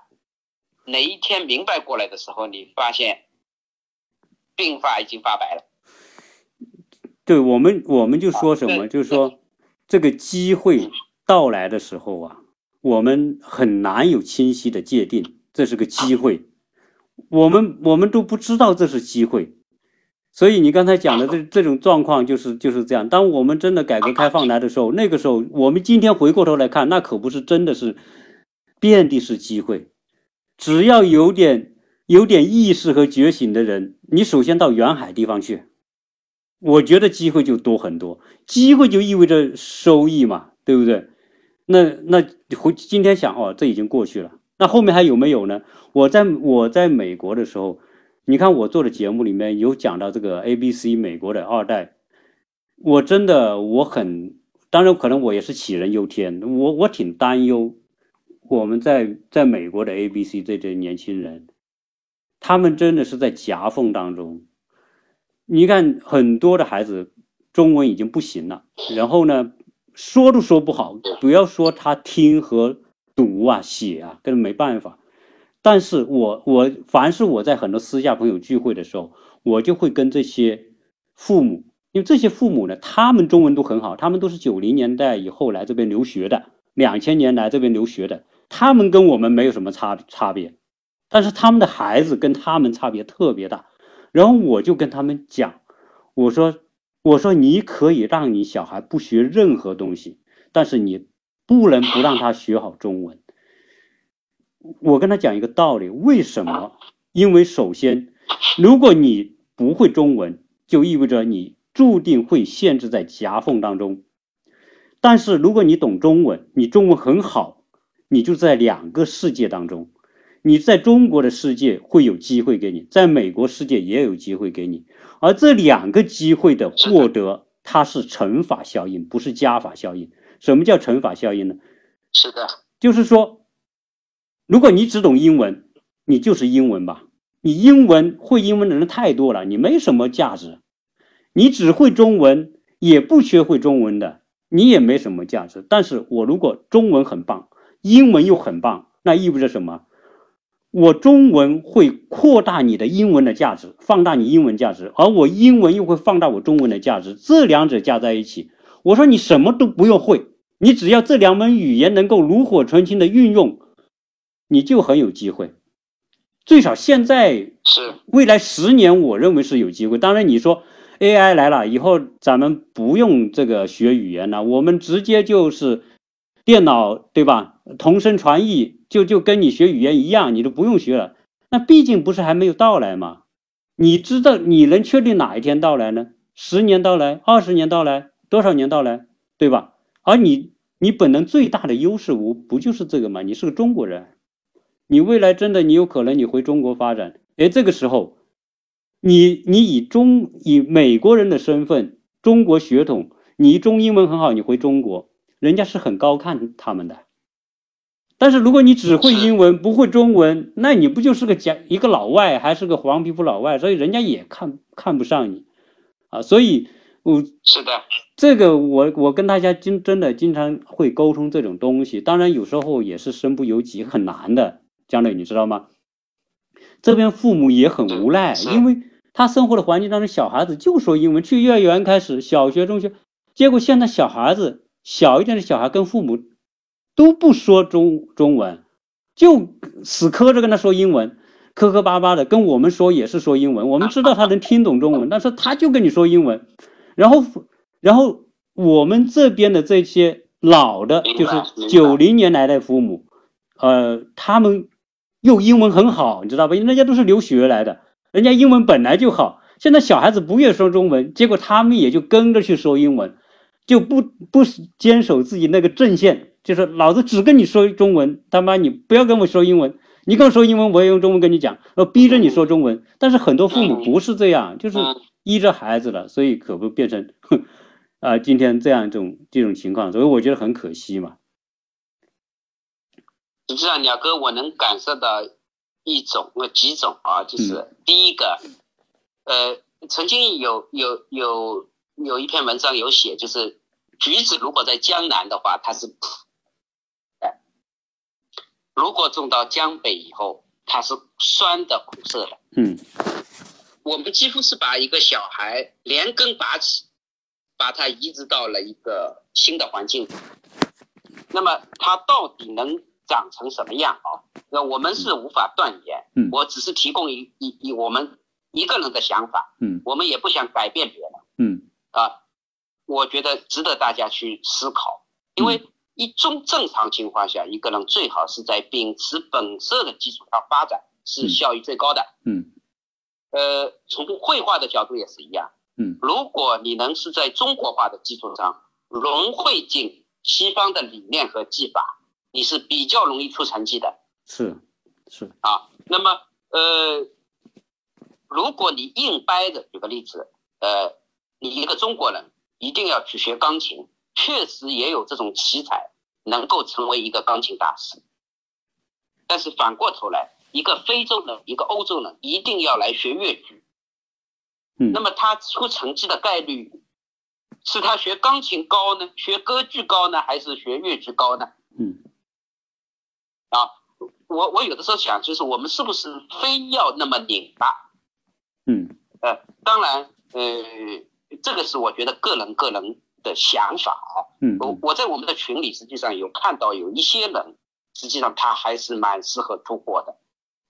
哪一天明白过来的时候，你发现鬓发已经发白了。对我们我们就说什么，对就是说这个机会到来的时候啊，我们很难有清晰的界定，这是个机会，我们我们都不知道这是机会，所以你刚才讲的这这种状况就是就是这样。当我们真的改革开放来的时候，那个时候我们今天回过头来看，那可不是真的是遍地是机会，只要有点有点意识和觉醒的人，你首先到远海地方去。我觉得机会就多很多，机会就意味着收益嘛，对不对？那那回今天想哦，这已经过去了，那后面还有没有呢？我在我在美国的时候，你看我做的节目里面有讲到这个 A B C 美国的二代，我真的我很，当然可能我也是杞人忧天，我我挺担忧我们在在美国的 A B C 这些年轻人，他们真的是在夹缝当中。你看，很多的孩子中文已经不行了，然后呢，说都说不好，不要说他听和读啊、写啊，根本没办法。但是我我凡是我在很多私下朋友聚会的时候，我就会跟这些父母，因为这些父母呢，他们中文都很好，他们都是九零年代以后来这边留学的，两千年来这边留学的，他们跟我们没有什么差差别，但是他们的孩子跟他们差别特别大。然后我就跟他们讲，我说，我说你可以让你小孩不学任何东西，但是你不能不让他学好中文。我跟他讲一个道理，为什么？因为首先，如果你不会中文，就意味着你注定会限制在夹缝当中。但是如果你懂中文，你中文很好，你就在两个世界当中。你在中国的世界会有机会给你，在美国世界也有机会给你，而这两个机会的获得，它是乘法效应，不是加法效应。什么叫乘法效应呢？是的，就是说，如果你只懂英文，你就是英文吧。你英文会英文的人太多了，你没什么价值。你只会中文，也不学会中文的，你也没什么价值。但是我如果中文很棒，英文又很棒，那意味着什么？我中文会扩大你的英文的价值，放大你英文价值，而我英文又会放大我中文的价值，这两者加在一起，我说你什么都不用会，你只要这两门语言能够炉火纯青的运用，你就很有机会。最少现在是未来十年，我认为是有机会。当然，你说 AI 来了以后，咱们不用这个学语言了，我们直接就是电脑，对吧？同声传译就就跟你学语言一样，你都不用学了。那毕竟不是还没有到来吗？你知道你能确定哪一天到来呢？十年到来，二十年到来，多少年到来，对吧？而你你本能最大的优势无不就是这个吗？你是个中国人，你未来真的你有可能你回中国发展，哎，这个时候，你你以中以美国人的身份，中国血统，你中英文很好，你回中国，人家是很高看他们的。但是如果你只会英文不会中文，那你不就是个假一个老外，还是个黄皮肤老外，所以人家也看看不上你，啊，所以我是的，这个我我跟大家经真的经常会沟通这种东西，当然有时候也是身不由己，很难的。江磊，你知道吗？这边父母也很无奈，因为他生活的环境当中，小孩子就说英文，去幼儿园开始，小学、中学，结果现在小孩子小一点的小孩跟父母。都不说中中文，就死磕着跟他说英文，磕磕巴巴的，跟我们说也是说英文，我们知道他能听懂中文，<laughs> 但是他就跟你说英文，然后然后我们这边的这些老的，就是九零年来的父母，呃，他们又英文很好，你知道吧？人家都是留学来的，人家英文本来就好。现在小孩子不愿说中文，结果他们也就跟着去说英文，就不不坚守自己那个阵线，就是老子只跟你说中文，他妈你不要跟我说英文，你跟我说英文，我也用中文跟你讲，我，逼着你说中文。但是很多父母不是这样，就是依着孩子了，所以可不变成 <laughs> 啊今天这样一种这种情况，所以我觉得很可惜嘛。实际上，鸟哥，我能感受到一种呃几种啊，就是第一个。呃，曾经有有有有一篇文章有写，就是橘子如果在江南的话，它是苦；如果种到江北以后，它是酸的、苦涩的。嗯，我们几乎是把一个小孩连根拔起，把它移植到了一个新的环境，那么它到底能长成什么样啊？那我们是无法断言。嗯，我只是提供一一一我们。一个人的想法，嗯，我们也不想改变别人，嗯，啊，我觉得值得大家去思考，因为一种正常情况下，一个人最好是在秉持本色的基础上发展，是效益最高的，嗯，呃，从绘画的角度也是一样，嗯，如果你能是在中国画的基础上融汇进西方的理念和技法，你是比较容易出成绩的，是，是。啊，那么，呃。如果你硬掰着，举个例子，呃，你一个中国人一定要去学钢琴，确实也有这种奇才能够成为一个钢琴大师。但是反过头来，一个非洲人，一个欧洲人一定要来学越剧，嗯，那么他出成绩的概率是他学钢琴高呢，学歌剧高呢，还是学越剧高呢？嗯，啊，我我有的时候想，就是我们是不是非要那么拧巴？嗯，呃，当然，呃，这个是我觉得个人个人的想法啊。嗯，我我在我们的群里实际上有看到有一些人，实际上他还是蛮适合出国的。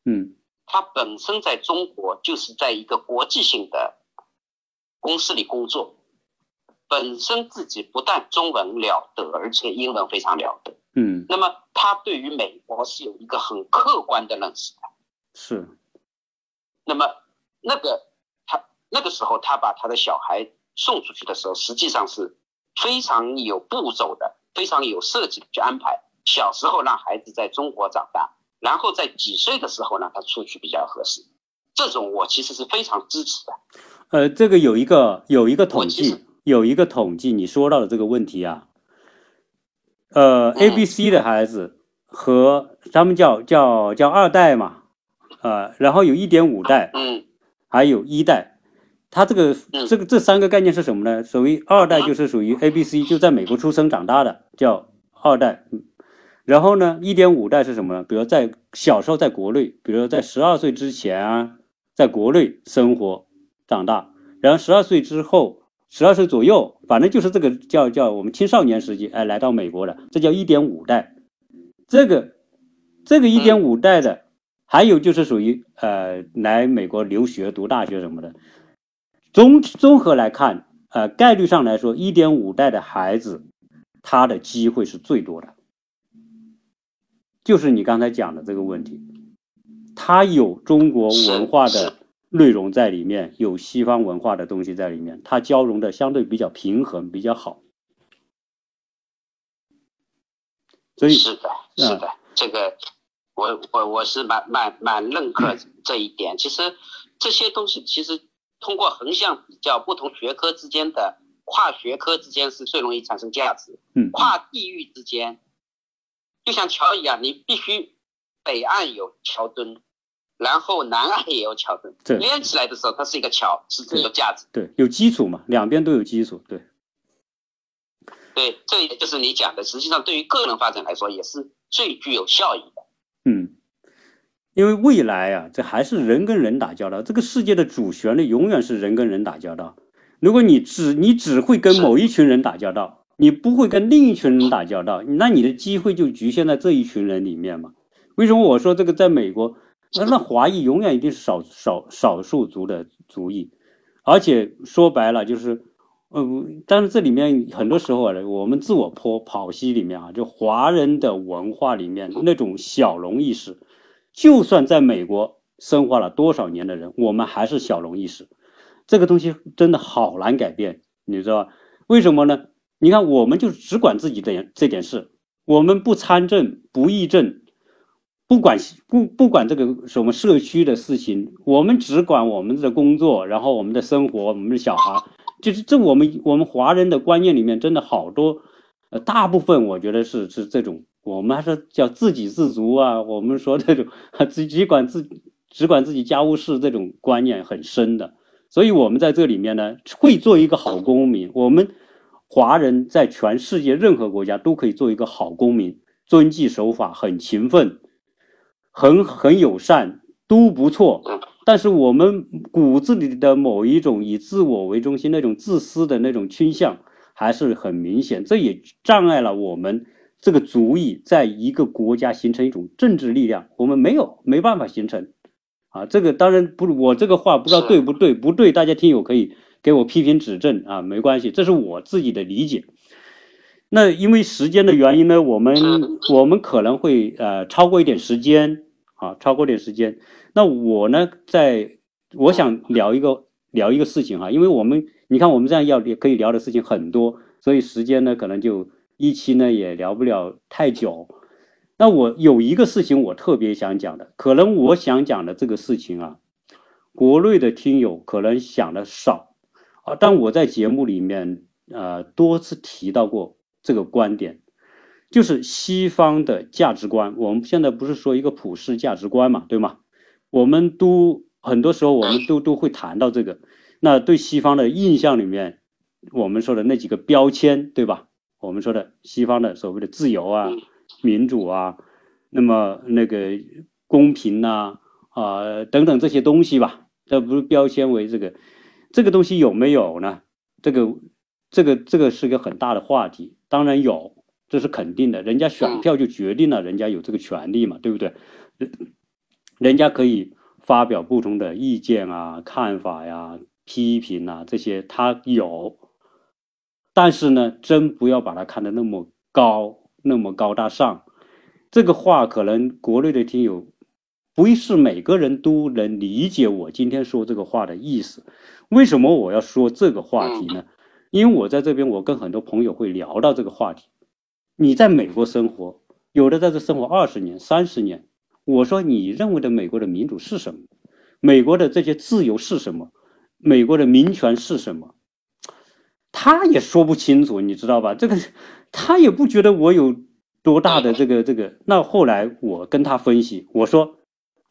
嗯，他本身在中国就是在一个国际性的公司里工作，本身自己不但中文了得，而且英文非常了得。嗯，那么他对于美国是有一个很客观的认识的。是，那么。那个他那个时候，他把他的小孩送出去的时候，实际上是非常有步骤的，非常有设计的去安排。小时候让孩子在中国长大，然后在几岁的时候让他出去比较合适。这种我其实是非常支持的。呃，这个有一个有一个统计，有一个统计，你说到的这个问题啊，呃，A、B、C 的孩子和他们叫叫叫二代嘛，呃，然后有一点五代，嗯。还有一代，他这个这个这三个概念是什么呢？所谓二代就是属于 A、B、C，就在美国出生长大的叫二代。然后呢，一点五代是什么呢？比如在小时候在国内，比如在十二岁之前啊，在国内生活长大，然后十二岁之后，十二岁左右，反正就是这个叫叫我们青少年时期，哎，来到美国的，这叫一点五代。这个这个一点五代的。还有就是属于呃来美国留学读大学什么的，综综合来看，呃概率上来说，一点五代的孩子，他的机会是最多的，就是你刚才讲的这个问题，他有中国文化的内容在里面，有西方文化的东西在里面，他交融的相对比较平衡，比较好。所以是的，是的，这个。我我我是蛮蛮蛮认可 <clears throat> 这一点。其实这些东西其实通过横向比较，不同学科之间的跨学科之间是最容易产生价值。嗯，跨地域之间，就像桥一样，你必须北岸有桥墩，然后南岸也有桥墩，对，连起来的时候它是一个桥，是最有价值。对，有基础嘛，两边都有基础。对，对，这也就是你讲的，实际上对于个人发展来说也是最具有效益的。嗯，因为未来啊，这还是人跟人打交道。这个世界的主旋律永远是人跟人打交道。如果你只你只会跟某一群人打交道，你不会跟另一群人打交道，那你的机会就局限在这一群人里面嘛？为什么我说这个在美国那那华裔永远一定是少少少数族的族裔，而且说白了就是，呃，但是这里面很多时候啊，我们自我剖剖析里面啊，就华人的文化里面那种小农意识，就算在美国生活了多少年的人，我们还是小农意识，这个东西真的好难改变，你知道？为什么呢？你看，我们就只管自己的这点事，我们不参政不议政。不管不不管这个什么社区的事情，我们只管我们的工作，然后我们的生活，我们的小孩，就是这我们我们华人的观念里面真的好多，呃，大部分我觉得是是这种，我们还是叫自给自足啊，我们说这种 <laughs> 只只管自只管自己家务事这种观念很深的，所以我们在这里面呢，会做一个好公民。我们华人在全世界任何国家都可以做一个好公民，遵纪守法，很勤奋。很很友善都不错，但是我们骨子里的某一种以自我为中心那种自私的那种倾向还是很明显，这也障碍了我们这个足以在一个国家形成一种政治力量，我们没有没办法形成，啊，这个当然不，我这个话不知道对不对，不对，大家听友可以给我批评指正啊，没关系，这是我自己的理解。那因为时间的原因呢，我们我们可能会呃超过一点时间。啊，超过点时间，那我呢，在我想聊一个聊一个事情哈，因为我们你看我们这样要可以聊的事情很多，所以时间呢可能就一期呢也聊不了太久。那我有一个事情我特别想讲的，可能我想讲的这个事情啊，国内的听友可能想的少啊，但我在节目里面呃多次提到过这个观点。就是西方的价值观，我们现在不是说一个普世价值观嘛，对吗？我们都很多时候我们都都会谈到这个。那对西方的印象里面，我们说的那几个标签，对吧？我们说的西方的所谓的自由啊、民主啊，那么那个公平呐啊等等这些东西吧，这不是标签为这个这个东西有没有呢？这个这个这个是个很大的话题，当然有。这是肯定的，人家选票就决定了，人家有这个权利嘛，对不对？人家可以发表不同的意见啊、看法呀、批评啊这些，他有。但是呢，真不要把它看得那么高、那么高大上。这个话可能国内的听友不是每个人都能理解我今天说这个话的意思。为什么我要说这个话题呢？因为我在这边，我跟很多朋友会聊到这个话题。你在美国生活，有的在这生活二十年、三十年。我说，你认为的美国的民主是什么？美国的这些自由是什么？美国的民权是什么？他也说不清楚，你知道吧？这个他也不觉得我有多大的这个这个。那后来我跟他分析，我说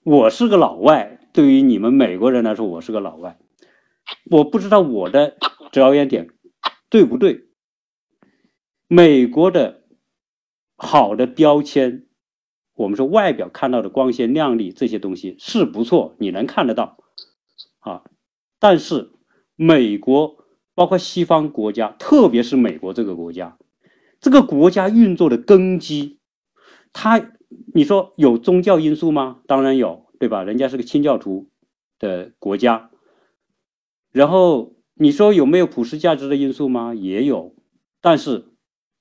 我是个老外，对于你们美国人来说，我是个老外，我不知道我的着眼点对不对。美国的。好的标签，我们说外表看到的光鲜亮丽这些东西是不错，你能看得到，啊，但是美国包括西方国家，特别是美国这个国家，这个国家运作的根基，它你说有宗教因素吗？当然有，对吧？人家是个清教徒的国家。然后你说有没有普世价值的因素吗？也有，但是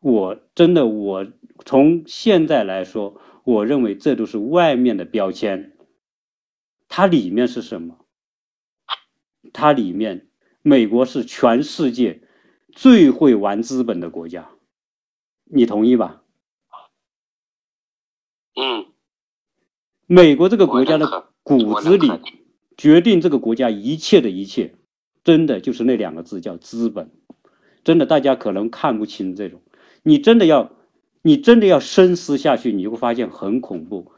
我真的我。从现在来说，我认为这都是外面的标签，它里面是什么？它里面，美国是全世界最会玩资本的国家，你同意吧？嗯，美国这个国家的骨子里，决定这个国家一切的一切，真的就是那两个字，叫资本。真的，大家可能看不清这种，你真的要。你真的要深思下去，你就会发现很恐怖。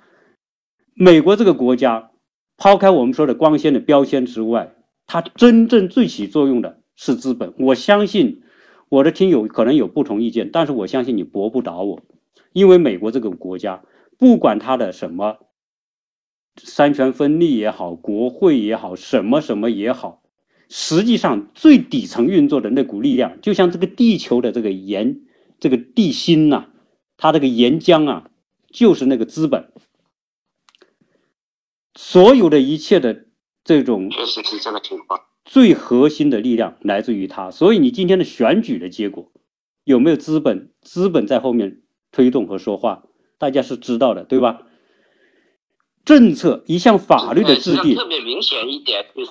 美国这个国家，抛开我们说的光鲜的标签之外，它真正最起作用的是资本。我相信我的听友可能有不同意见，但是我相信你驳不倒我，因为美国这个国家，不管它的什么三权分立也好，国会也好，什么什么也好，实际上最底层运作的那股力量，就像这个地球的这个岩，这个地心呐。它这个岩浆啊，就是那个资本。所有的一切的这种确实是这个情况。最核心的力量来自于他，所以你今天的选举的结果有没有资本？资本在后面推动和说话，大家是知道的，对吧？政策一项法律的制定，特别明显一点就是，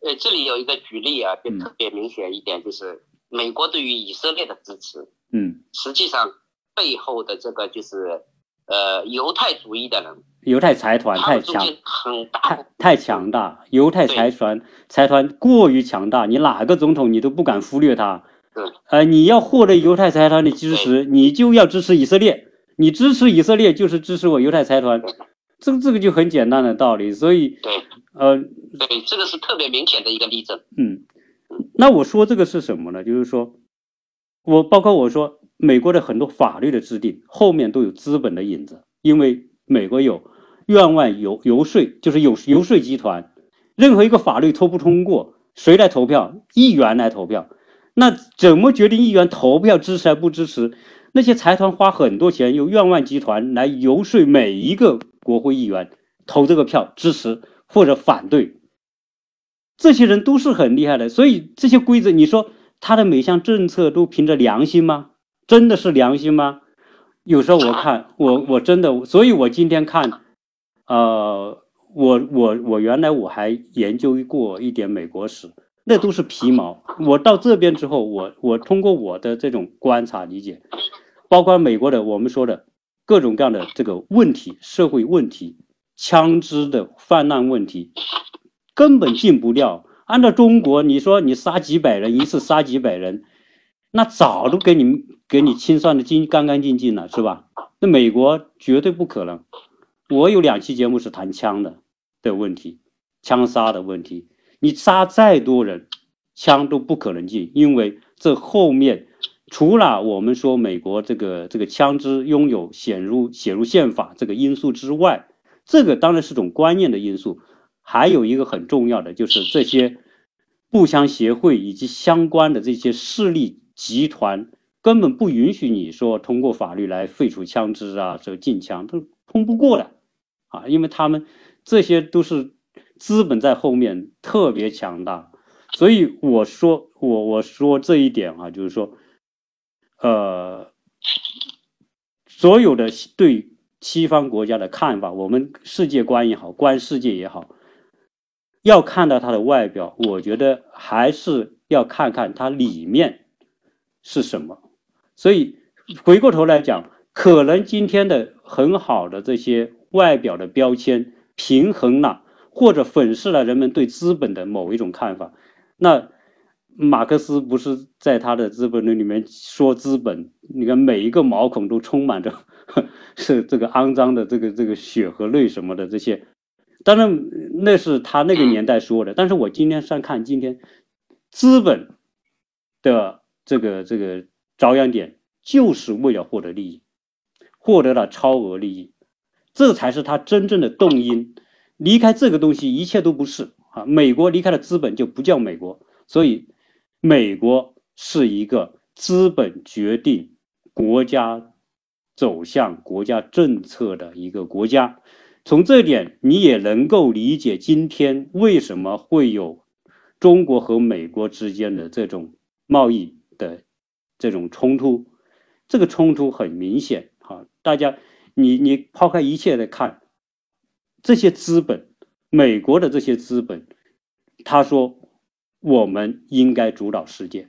呃，这里有一个举例啊，就特别明显一点就是美国对于以色列的支持，嗯，实际上背后的这个就是呃犹太主义的人。犹太财团太强，太太强大。犹太财团财团过于强大，你哪个总统你都不敢忽略他。呃，你要获得犹太财团的支持，你就要支持以色列。你支持以色列，就是支持我犹太财团。这个这个就很简单的道理。所以，对，呃，对，这个是特别明显的一个例子。嗯，那我说这个是什么呢？就是说，我包括我说美国的很多法律的制定后面都有资本的影子，因为。美国有院外游游说，就是有游说集团，任何一个法律通不通过，谁来投票？议员来投票。那怎么决定议员投票支持还不支持？那些财团花很多钱，由院外集团来游说每一个国会议员投这个票支持或者反对。这些人都是很厉害的，所以这些规则，你说他的每项政策都凭着良心吗？真的是良心吗？有时候我看我我真的，所以我今天看，呃，我我我原来我还研究过一点美国史，那都是皮毛。我到这边之后，我我通过我的这种观察理解，包括美国的我们说的各种各样的这个问题，社会问题，枪支的泛滥问题，根本进不掉。按照中国，你说你杀几百人，一次杀几百人。那早都给你给你清算的净干干净净了，是吧？那美国绝对不可能。我有两期节目是谈枪的的问题，枪杀的问题。你杀再多人，枪都不可能进，因为这后面除了我们说美国这个这个枪支拥有写入写入宪法这个因素之外，这个当然是种观念的因素。还有一个很重要的就是这些步枪协会以及相关的这些势力。集团根本不允许你说通过法律来废除枪支啊，这个禁枪都通不过的，啊，因为他们这些都是资本在后面特别强大，所以我说我我说这一点啊，就是说，呃，所有的对西方国家的看法，我们世界观也好，观世界也好，要看到它的外表，我觉得还是要看看它里面。是什么？所以回过头来讲，可能今天的很好的这些外表的标签平衡了，或者粉饰了人们对资本的某一种看法。那马克思不是在他的《资本论》里面说资本，你看每一个毛孔都充满着 <laughs> 是这个肮脏的这个这个血和泪什么的这些。当然那是他那个年代说的，但是我今天上看今天资本的。这个这个着眼点就是为了获得利益，获得了超额利益，这才是他真正的动因。离开这个东西，一切都不是啊！美国离开了资本就不叫美国，所以美国是一个资本决定国家走向、国家政策的一个国家。从这点，你也能够理解今天为什么会有中国和美国之间的这种贸易。的这种冲突，这个冲突很明显哈。大家，你你抛开一切的看，这些资本，美国的这些资本，他说我们应该主导世界，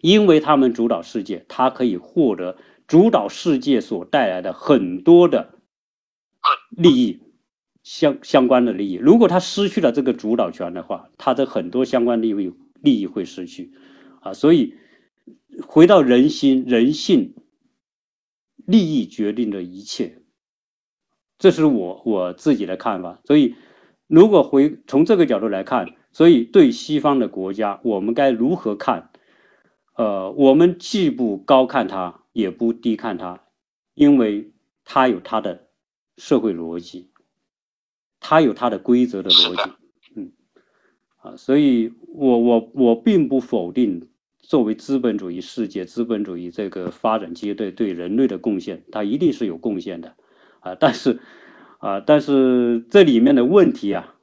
因为他们主导世界，他可以获得主导世界所带来的很多的利益相相关的利益。如果他失去了这个主导权的话，他的很多相关利益利益会失去。啊，所以回到人心、人性，利益决定着一切，这是我我自己的看法。所以，如果回从这个角度来看，所以对西方的国家，我们该如何看？呃，我们既不高看它，也不低看它，因为它有它的社会逻辑，它有它的规则的逻辑。嗯，啊，所以我我我并不否定。作为资本主义世界、资本主义这个发展阶段对人类的贡献，它一定是有贡献的，啊！但是啊，但是这里面的问题啊，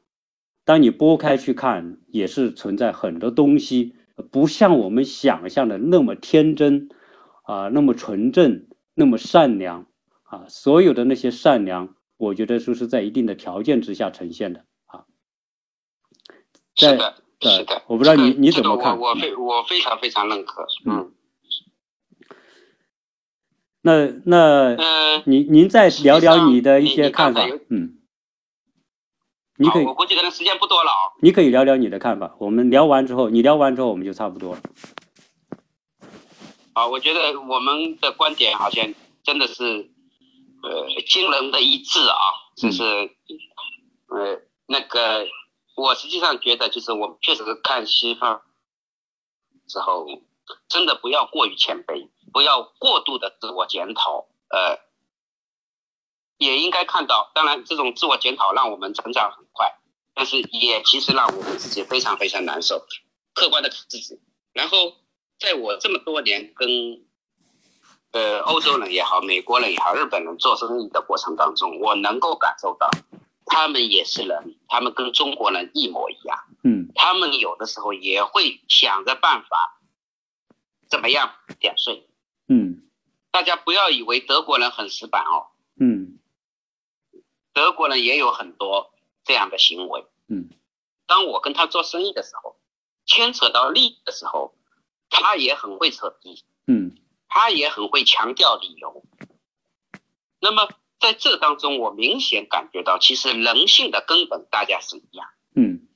当你拨开去看，也是存在很多东西，不像我们想象的那么天真，啊，那么纯正，那么善良，啊，所有的那些善良，我觉得说是在一定的条件之下呈现的啊。是的，是的，我不知道你你怎么看？我我非我非常非常认可，嗯。那那，您您再聊聊你的一些看法，嗯，你可以，我估计可能时间不多了啊。你可以聊聊你的看法，我们聊完之后，你聊完之后我们就差不多了。啊，我觉得我们的观点好像真的是，呃，惊人的一致啊，就是，呃，那个，我实际上觉得就是我确实是看西方之后，真的不要过于谦卑。不要过度的自我检讨，呃，也应该看到，当然这种自我检讨让我们成长很快，但是也其实让我们自己非常非常难受。客观的看自己，然后在我这么多年跟呃欧洲人也好、美国人也好、日本人做生意的过程当中，我能够感受到，他们也是人，他们跟中国人一模一样，嗯，他们有的时候也会想着办法，怎么样点税。嗯，大家不要以为德国人很死板哦。嗯，德国人也有很多这样的行为。嗯，当我跟他做生意的时候，牵扯到利益的时候，他也很会扯皮。嗯，他也很会强调理由。那么在这当中，我明显感觉到，其实人性的根本大家是一样。嗯，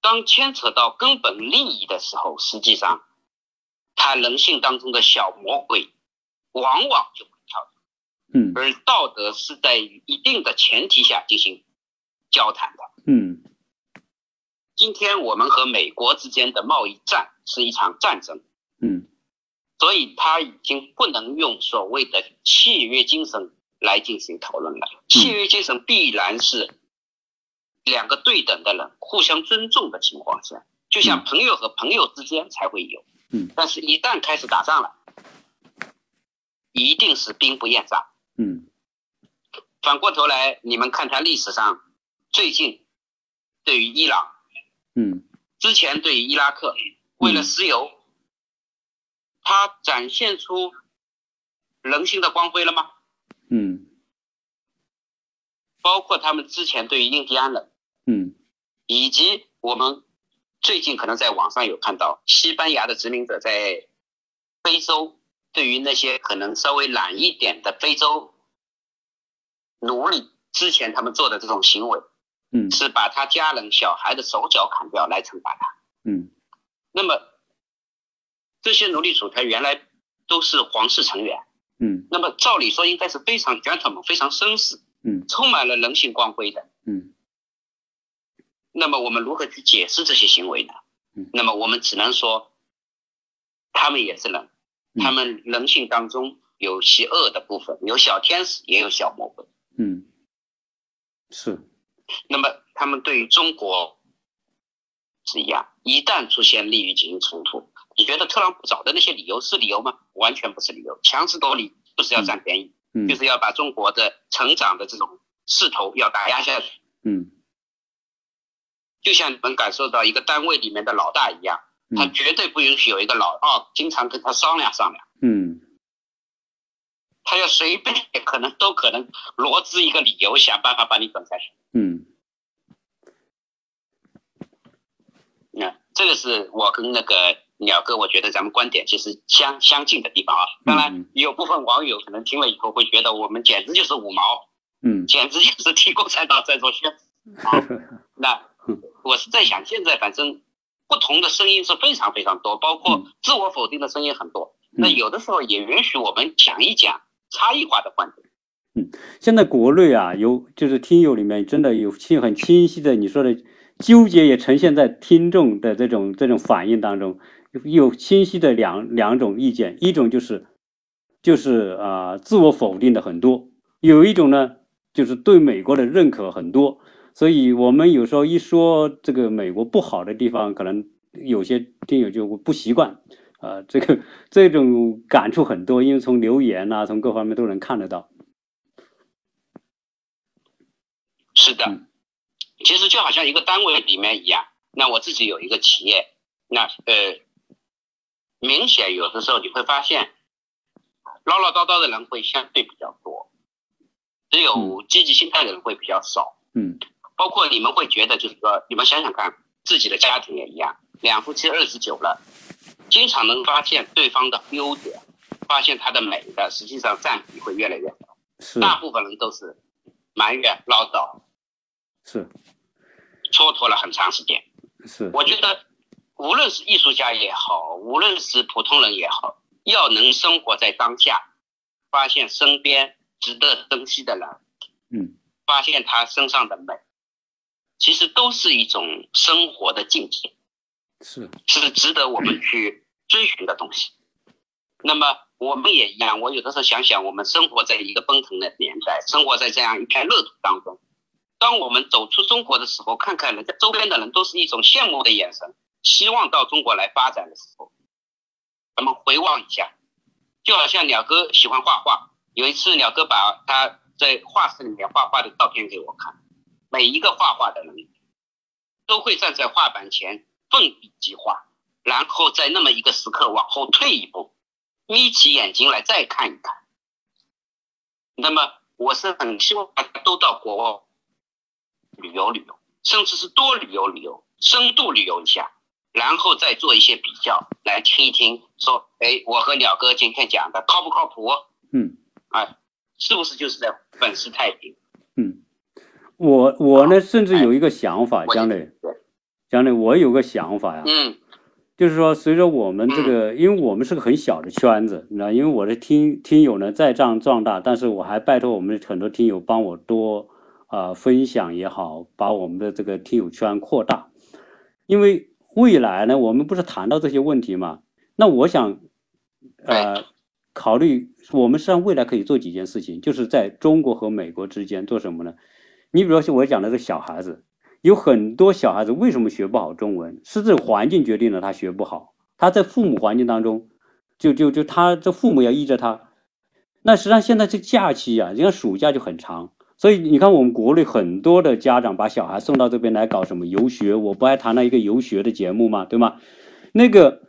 当牵扯到根本利益的时候，实际上。他人性当中的小魔鬼，往往就会跳出嗯，而道德是在一定的前提下进行交谈的，嗯。今天我们和美国之间的贸易战是一场战争，嗯，所以他已经不能用所谓的契约精神来进行讨论了。契约精神必然是两个对等的人互相尊重的情况下，就像朋友和朋友之间才会有。嗯，但是，一旦开始打仗了，一定是兵不厌诈。嗯，反过头来，你们看他历史上，最近对于伊朗，嗯，之前对于伊拉克，为了石油，他展现出人性的光辉了吗？嗯，包括他们之前对于印第安人，嗯，以及我们。最近可能在网上有看到西班牙的殖民者在非洲对于那些可能稍微懒一点的非洲奴隶之前他们做的这种行为，嗯，是把他家人小孩的手脚砍掉来惩罚他，嗯，那么这些奴隶主他原来都是皇室成员，嗯，那么照理说应该是非常 gentleman 非常绅士，嗯，充满了人性光辉的，嗯。那么我们如何去解释这些行为呢？嗯，那么我们只能说，他们也是人，他们人性当中有邪恶的部分，有小天使，也有小魔鬼。嗯，是。那么他们对于中国是一样，一旦出现利益进行冲突，你觉得特朗普找的那些理由是理由吗？完全不是理由，强词夺理就是要占便宜，就是要把中国的成长的这种势头要打压下去。嗯。就像你们感受到一个单位里面的老大一样，他绝对不允许有一个老二经常跟他商量商量。嗯，他要随便可能都可能罗织一个理由，想办法把你整下去。嗯，那这个是我跟那个鸟哥，我觉得咱们观点其实相相近的地方啊。当然，有部分网友可能听了以后会觉得我们简直就是五毛，嗯，简直就是替共产党在做宣传。<laughs> 那。我是在想，现在反正不同的声音是非常非常多，包括自我否定的声音很多。那有的时候也允许我们讲一讲差异化的观点。嗯，现在国内啊，有就是听友里面真的有清很清晰的，你说的纠结也呈现在听众的这种这种反应当中，有清晰的两两种意见，一种就是就是啊自我否定的很多，有一种呢就是对美国的认可很多。所以，我们有时候一说这个美国不好的地方，可能有些听友就不习惯，啊，<laughs> 这个这种感触很多，因为从留言呐，从各方面都能看得到。是的，嗯其实就好像一个单位里面一样。那我自己有一个企业，那呃，明显有的时候你会发现，唠唠叨叨的人会相对比较多，只有积极心态的人会比较少。嗯包括你们会觉得，就是说，你们想想看，自己的家庭也一样，两夫妻日子久了，经常能发现对方的优点，发现他的美的，实际上占比会越来越少。是大部分人都是埋怨、唠叨，是蹉跎了很长时间。是，我觉得，无论是艺术家也好，无论是普通人也好，要能生活在当下，发现身边值得珍惜的人，嗯发现他身上的美，其实都是一种生活的境界，是是值得我们去追寻的东西。那么我们也一样，我有的时候想想，我们生活在一个奔腾的年代，生活在这样一片乐土当中。当我们走出中国的时候，看看人家周边的人都是一种羡慕的眼神，希望到中国来发展的时候，咱们回望一下，就好像鸟哥喜欢画画，有一次鸟哥把他在画室里面画画的照片给我看，每一个画画的人都会站在画板前奋笔疾画，然后在那么一个时刻往后退一步，眯起眼睛来再看一看。那么我是很希望大家都到国外旅游旅游，甚至是多旅游旅游，深度旅游一下，然后再做一些比较，来听一听，说，哎，我和鸟哥今天讲的靠不靠谱？嗯。啊，是不是就是在粉饰太平？嗯，我我呢，甚至有一个想法，我江磊对，江磊，我有个想法呀，嗯。就是说，随着我们这个，因为我们是个很小的圈子，你知道，因为我的听听友呢在这样壮大，但是我还拜托我们很多听友帮我多啊、呃分享也好，把我们的这个听友圈扩大，因为未来呢，我们不是谈到这些问题嘛，那我想呃考虑，我们实际上未来可以做几件事情，就是在中国和美国之间做什么呢？你比如说我讲的这小孩子，有很多小孩子为什么学不好中文？是这个环境决定了他学不好。他在父母环境当中，就就就他这父母要依着他。那实际上现在这假期啊，人家暑假就很长，所以你看我们国内很多的家长把小孩送到这边来搞什么游学，我不还谈了一个游学的节目嘛，对吗？那个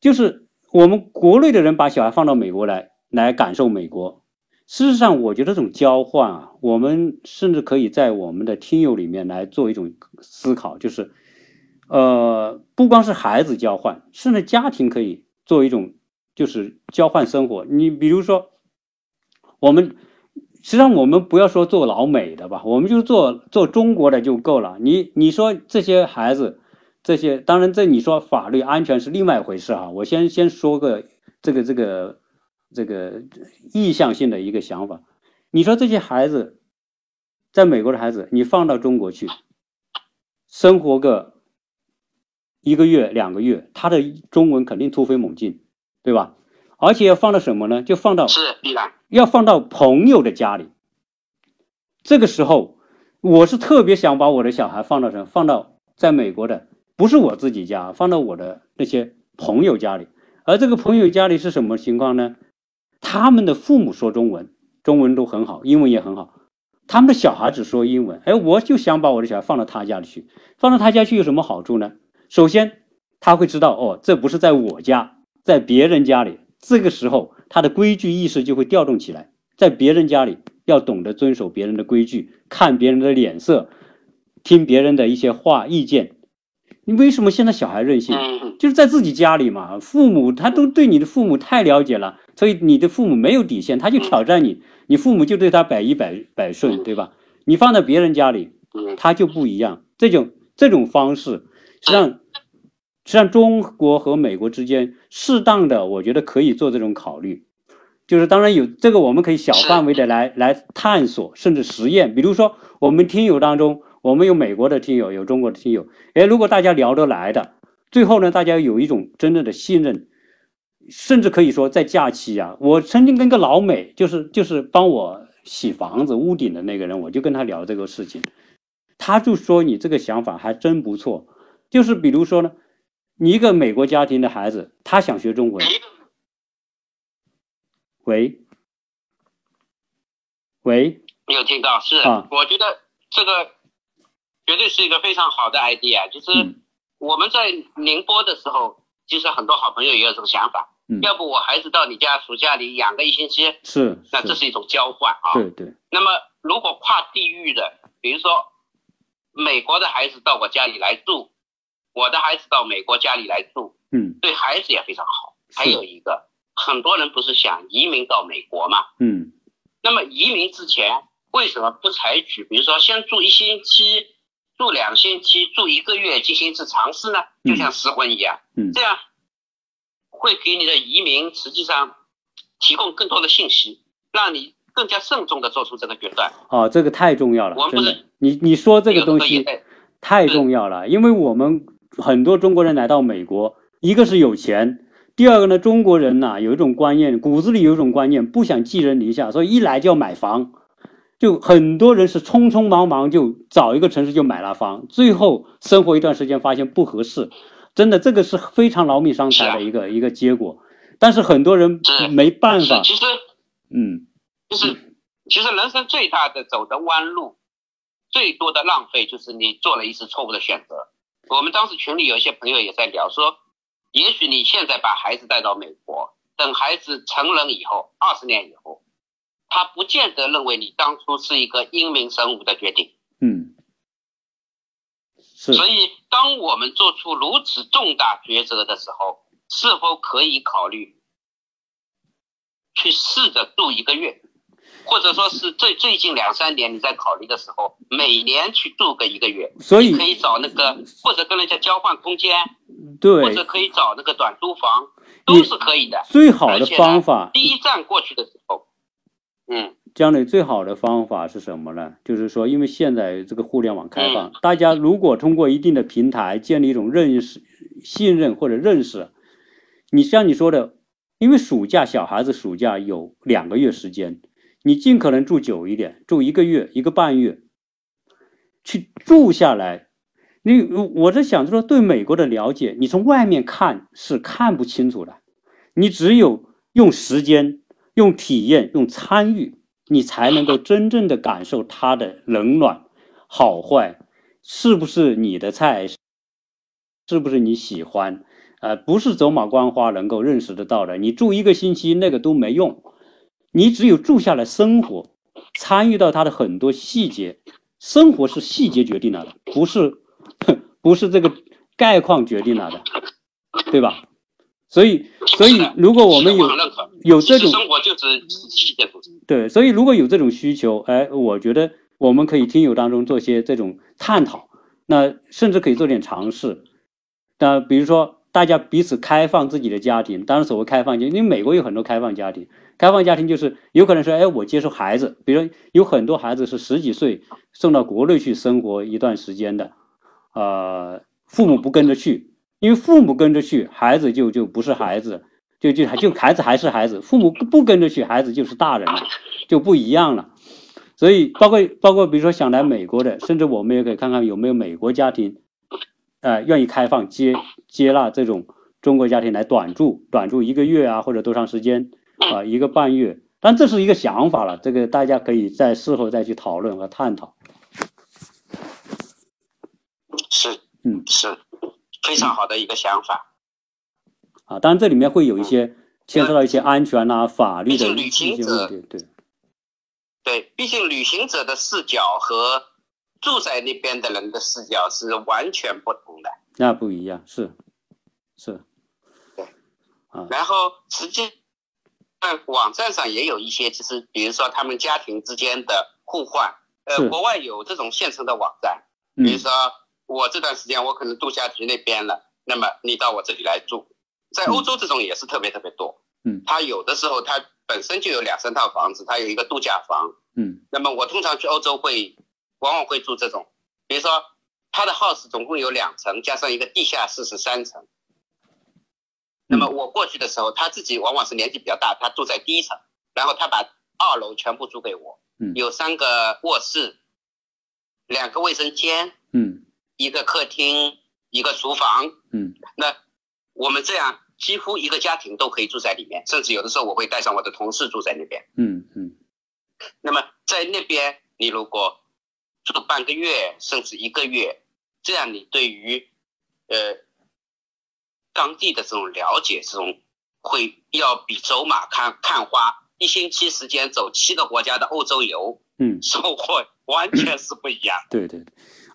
就是我们国内的人把小孩放到美国来，来感受美国。事实上，我觉得这种交换啊，我们甚至可以在我们的听友里面来做一种思考，就是，呃，不光是孩子交换，甚至家庭可以做一种就是交换生活。你比如说，我们实际上我们不要说做老美的吧，我们就做做中国的就够了。你你说这些孩子，这些当然这你说法律安全是另外一回事哈、我先先说个这个这个这个意向性的一个想法。你说这些孩子，在美国的孩子，你放到中国去，生活个一个月两个月，他的中文肯定突飞猛进，对吧？而且要放到什么呢？就放到是必然。要放到朋友的家里。这个时候，我是特别想把我的小孩放到什么？放到在美国的，不是我自己家，放到我的那些朋友家里。而这个朋友家里是什么情况呢？他们的父母说中文，中文都很好，英文也很好。他们的小孩只说英文。哎，我就想把我的小孩放到他家里去。放到他家去有什么好处呢？首先，他会知道哦，这不是在我家，在别人家里。这个时候，他的规矩意识就会调动起来，在别人家里要懂得遵守别人的规矩，看别人的脸色，听别人的一些话意见。你为什么现在小孩任性？嗯，就是在自己家里嘛，父母他都对你的父母太了解了，所以你的父母没有底线，他就挑战你，你父母就对他百依百百顺，对吧？你放在别人家里，嗯他就不一样。这种这种方式，实际上，实际上中国和美国之间适当的，我觉得可以做这种考虑。就是当然有这个，我们可以小范围的来来探索，甚至实验。比如说，我们听友当中，我们有美国的听友，有中国的听友。哎，如果大家聊得来的，最后呢，大家有一种真正的信任，甚至可以说在假期啊，我曾经跟个老美，就是就是帮我洗房子屋顶的那个人，我就跟他聊这个事情，他就说你这个想法还真不错。就是比如说呢，你一个美国家庭的孩子，他想学中文，喂，喂，你有听到？是，啊我觉得这个绝对是一个非常好的 idea。就是嗯我们在宁波的时候，其实很多好朋友也有这种想法，嗯，要不我孩子到你家暑假里养个一星期，是那这是一种交换啊。对对，那么如果跨地域的，比如说美国的孩子到我家里来住，我的孩子到美国家里来住，嗯对孩子也非常好。还有一个，很多人不是想移民到美国嘛？嗯那么移民之前为什么不采取，比如说先住一星期、住两星期、住一个月进行一次尝试呢？就像试婚一样，嗯这样会给你的移民实际上提供更多的信息，让你更加慎重的做出这个决断。哦，这个太重要了我，们不是你你说这个东西太重要了，因为我们很多中国人来到美国，一个是有钱，第二个呢，中国人呐、有一种观念，骨子里有一种观念，不想寄人篱下，所以一来就要买房，就很多人是匆匆忙忙就找一个城市就买了房，最后生活一段时间发现不合适，真的这个是非常劳民伤财的一个、一个结果，但是很多人没办法，其实嗯。就是其实人生最大的走的弯路，最多的浪费就是你做了一次错误的选择。我们当时群里有一些朋友也在聊说，也许你现在把孩子带到美国，等孩子成人以后，二十年以后，他不见得认为你当初是一个英明神武的决定。嗯，是所以，当我们做出如此重大抉择的时候，是否可以考虑去试着住一个月，或者说是最最近两三年你在考虑的时候，每年去住个一个月，所以你可以找那个或者跟人家交换空间，对或者可以找那个短租房，都是可以的。最好的方法。第一站过去的时候，嗯，将来最好的方法是什么呢？就是说，因为现在这个互联网开放，大家如果通过一定的平台建立一种认识、信任或者认识，你像你说的，因为暑假小孩子暑假有两个月时间，你尽可能住久一点，住一个月、一个半月，去住下来。你我在想，就说对美国的了解，你从外面看是看不清楚的，你只有用时间、用体验、用参与，你才能够真正的感受它的冷暖、好坏，是不是你的菜，是不是你喜欢，呃，不是走马观花能够认识得到的。你住一个星期那个都没用，你只有住下来生活，参与到它的很多细节，生活是细节决定了的，不是 <laughs> 不是这个概况决定了的，对吧？所以，所以如果我们有有这种生活就是细节。对，所以如果有这种需求，哎，我觉得我们可以听友当中做些这种探讨，那甚至可以做点尝试。那比如说，大家彼此开放自己的家庭，当然所谓开放家，因为美国有很多开放家庭，开放家庭就是有可能说，哎，我接受孩子，比如有很多孩子是十几岁送到国内去生活一段时间的，呃，父母不跟着去，因为父母跟着去，孩子就就不是孩子，就就就孩子还是孩子，父母不跟着去，孩子就是大人了，就不一样了。所以包括包括比如说想来美国的，甚至我们也可以看看有没有美国家庭，呃，愿意开放接接纳这种中国家庭来短住，短住一个月啊，或者多长时间啊、一个半月。但这是一个想法了，这个大家可以在事后再去讨论和探讨。是，嗯是非常好的一个想法。啊，当然这里面会有一些牵涉到一些安全啊、法律的一些问题，对。对，毕竟旅行者的视角和住在那边的人的视角是完全不同的。那不一样，是是，对然后实际在网站上也有一些，就是比如说他们家庭之间的互换。呃，国外有这种现成的网站，嗯比如说我这段时间我可能度假局那边了，那么你到我这里来住。在欧洲这种也是特别特别多。嗯，他有的时候他本身就有两三套房子，他有一个度假房。嗯那么我通常去欧洲会，往往会住这种，比如说他的 house 总共有两层，加上一个地下室是三层。那么我过去的时候，他自己往往是年纪比较大，他住在第一层，然后他把二楼全部租给我，嗯有三个卧室，两个卫生间，嗯一个客厅，一个厨房。嗯那我们这样几乎一个家庭都可以住在里面，甚至有的时候我会带上我的同事住在那边。嗯嗯那么在那边，你如果住半个月甚至一个月，这样你对于呃当地的这种了解，这种会要比走马看看花一星期时间走七个国家的欧洲游，嗯，收获完全是不一样。<laughs> 对对，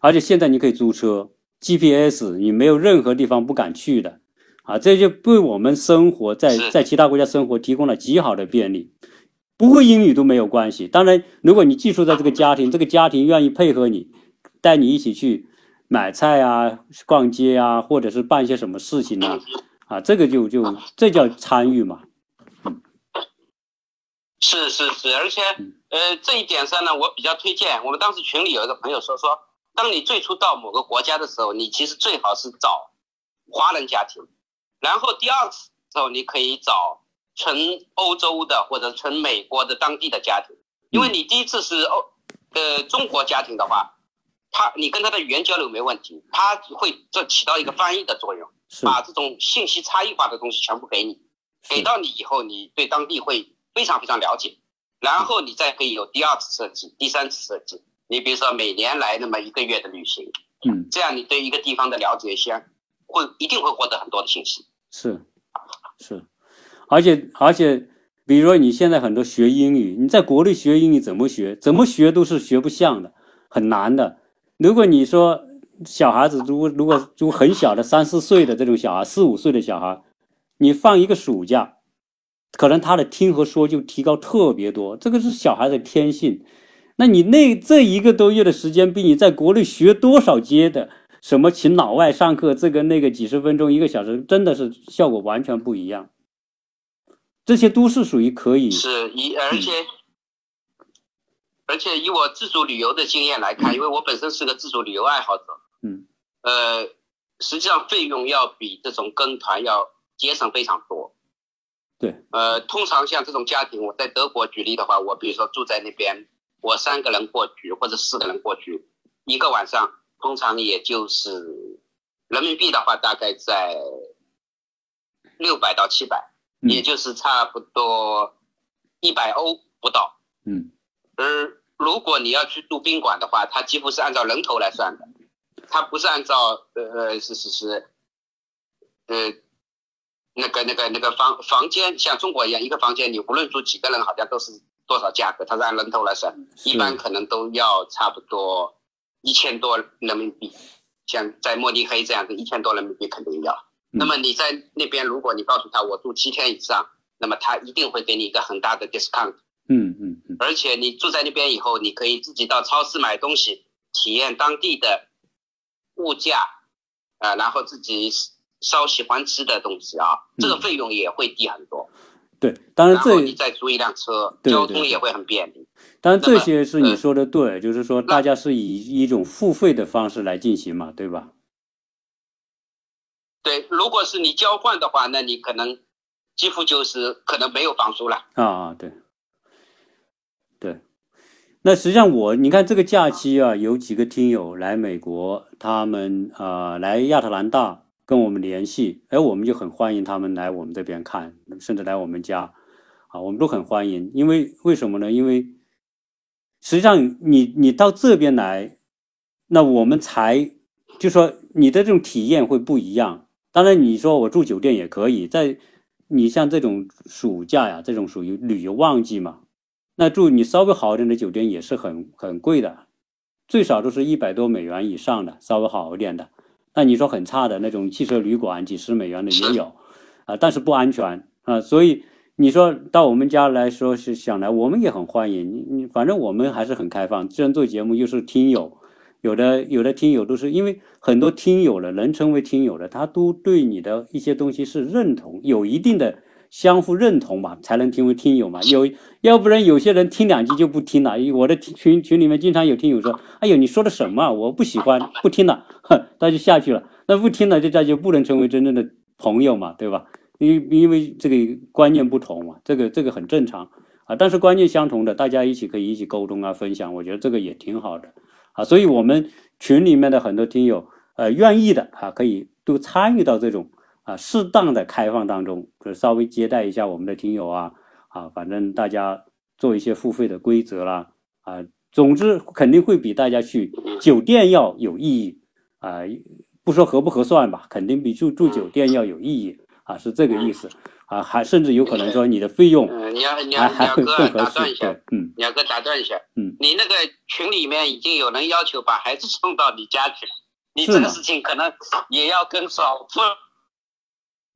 而且现在你可以租车，GPS，你没有任何地方不敢去的，啊，这就为我们生活在在其他国家生活提供了极好的便利。不会英语都没有关系，当然，如果你寄宿在这个家庭，这个家庭愿意配合你，带你一起去买菜啊、逛街啊，或者是办一些什么事情啊，啊，这个就就这叫参与嘛。是是是，而且嗯。呃这一点上呢，我比较推荐。我们当时群里有一个朋友说说，当你最初到某个国家的时候，你其实最好是找华人家庭，然后第二次时候你可以找纯欧洲的或者纯美国的当地的家庭，因为你第一次是欧呃中国家庭的话，他你跟他的语言交流没问题，他会这起到一个翻译的作用，把这种信息差异化的东西全部给你。给到你以后，你对当地会非常非常了解，然后你再可以有第二次设计、第三次设计。你比如说每年来那么一个月的旅行，嗯。这样你对一个地方的了解先会一定会获得很多的信息。是。是，而且而且，比如说你现在很多学英语，你在国内学英语怎么学？怎么学都是学不像的，很难的。如果你说小孩子，如果如果如果很小的三四岁的这种小孩，四五岁的小孩，你放一个暑假，可能他的听和说就提高特别多，这个是小孩的天性。那你那这一个多月的时间，比你在国内学多少节的什么请老外上课，这个那个几十分钟一个小时，真的是效果完全不一样。这些都是属于可以，是以而且、而且以我自主旅游的经验来看，因为我本身是个自主旅游爱好者，嗯。呃，实际上费用要比这种跟团要节省非常多。对，呃，通常像这种家庭，我在德国举例的话，我比如说住在那边，我三个人过去或者四个人过去，一个晚上通常也就是人民币的话，大概在六百到七百，嗯。也就是差不多一百欧不到。嗯。而如果你要去住宾馆的话，它几乎是按照人头来算的，它不是按照呃呃是是是，呃那个那个那个房房间像中国一样，一个房间你无论住几个人，好像都是多少价格，它是按人头来算，一般可能都要差不多一千多人民币，像在慕尼黑这样子，一千多人民币肯定要。嗯那么你在那边，如果你告诉他我住七天以上，那么他一定会给你一个很大的 discount。嗯嗯嗯，而且你住在那边以后，你可以自己到超市买东西，体验当地的物价，啊、然后自己烧喜欢吃的东西啊，这个嗯费用也会低很多。对，当然然后你再租一辆车，对对对交通也会很便利。当然这些是你呃说的对，就是说大家是以一种付费的方式来进行嘛，对吧？对，如果是你交换的话，那你可能几乎就是可能没有房租了。啊，对，对。那实际上我，你看这个假期啊，有几个听友来美国，他们啊、呃来亚特兰大跟我们联系，哎，我们就很欢迎他们来我们这边看，甚至来我们家，啊，我们都很欢迎。因为为什么呢？因为实际上你你到这边来，那我们才就说你的这种体验会不一样。当然，你说我住酒店也可以，在你像这种暑假呀，这种属于旅游旺季嘛，那住你稍微好一点的酒店也是很很贵的，最少都是一百多美元以上的，稍微好一点的。那你说很差的那种汽车旅馆，几十美元的也有，啊，但是不安全啊，所以你说到我们家来说是想来，我们也很欢迎你，你反正我们还是很开放。既然做节目又是听友，有的有的听友都是因为很多听友了，能成为听友的，他都对你的一些东西是认同，有一定的相互认同嘛，才能成为听友嘛。有要不然有些人听两句就不听了。我的群群里面经常有听友说：“哎呦，你说的什么？我不喜欢，不听了。”哼，他就下去了。那不听了，这这就不能成为真正的朋友嘛，对吧？因因为这个观念不同嘛，这个这个很正常啊。但是观念相同的，大家一起可以一起沟通啊，分享，我觉得这个也挺好的啊。所以我们群里面的很多听友，呃，愿意的啊，可以都参与到这种啊适当的开放当中，就稍微接待一下我们的听友啊啊，反正大家做一些付费的规则啦啊，总之肯定会比大家去酒店要有意义啊、不说合不合算吧，肯定比住住酒店要有意义啊，是这个意思啊，还甚至有可能说你的费用嗯，鸟鸟还还会鸟哥更合适打断一，下对，，嗯，鸟哥打断一下，嗯，你那个群里面已经有人要求把孩子送到你家去了，你这个事情可能也要跟少妇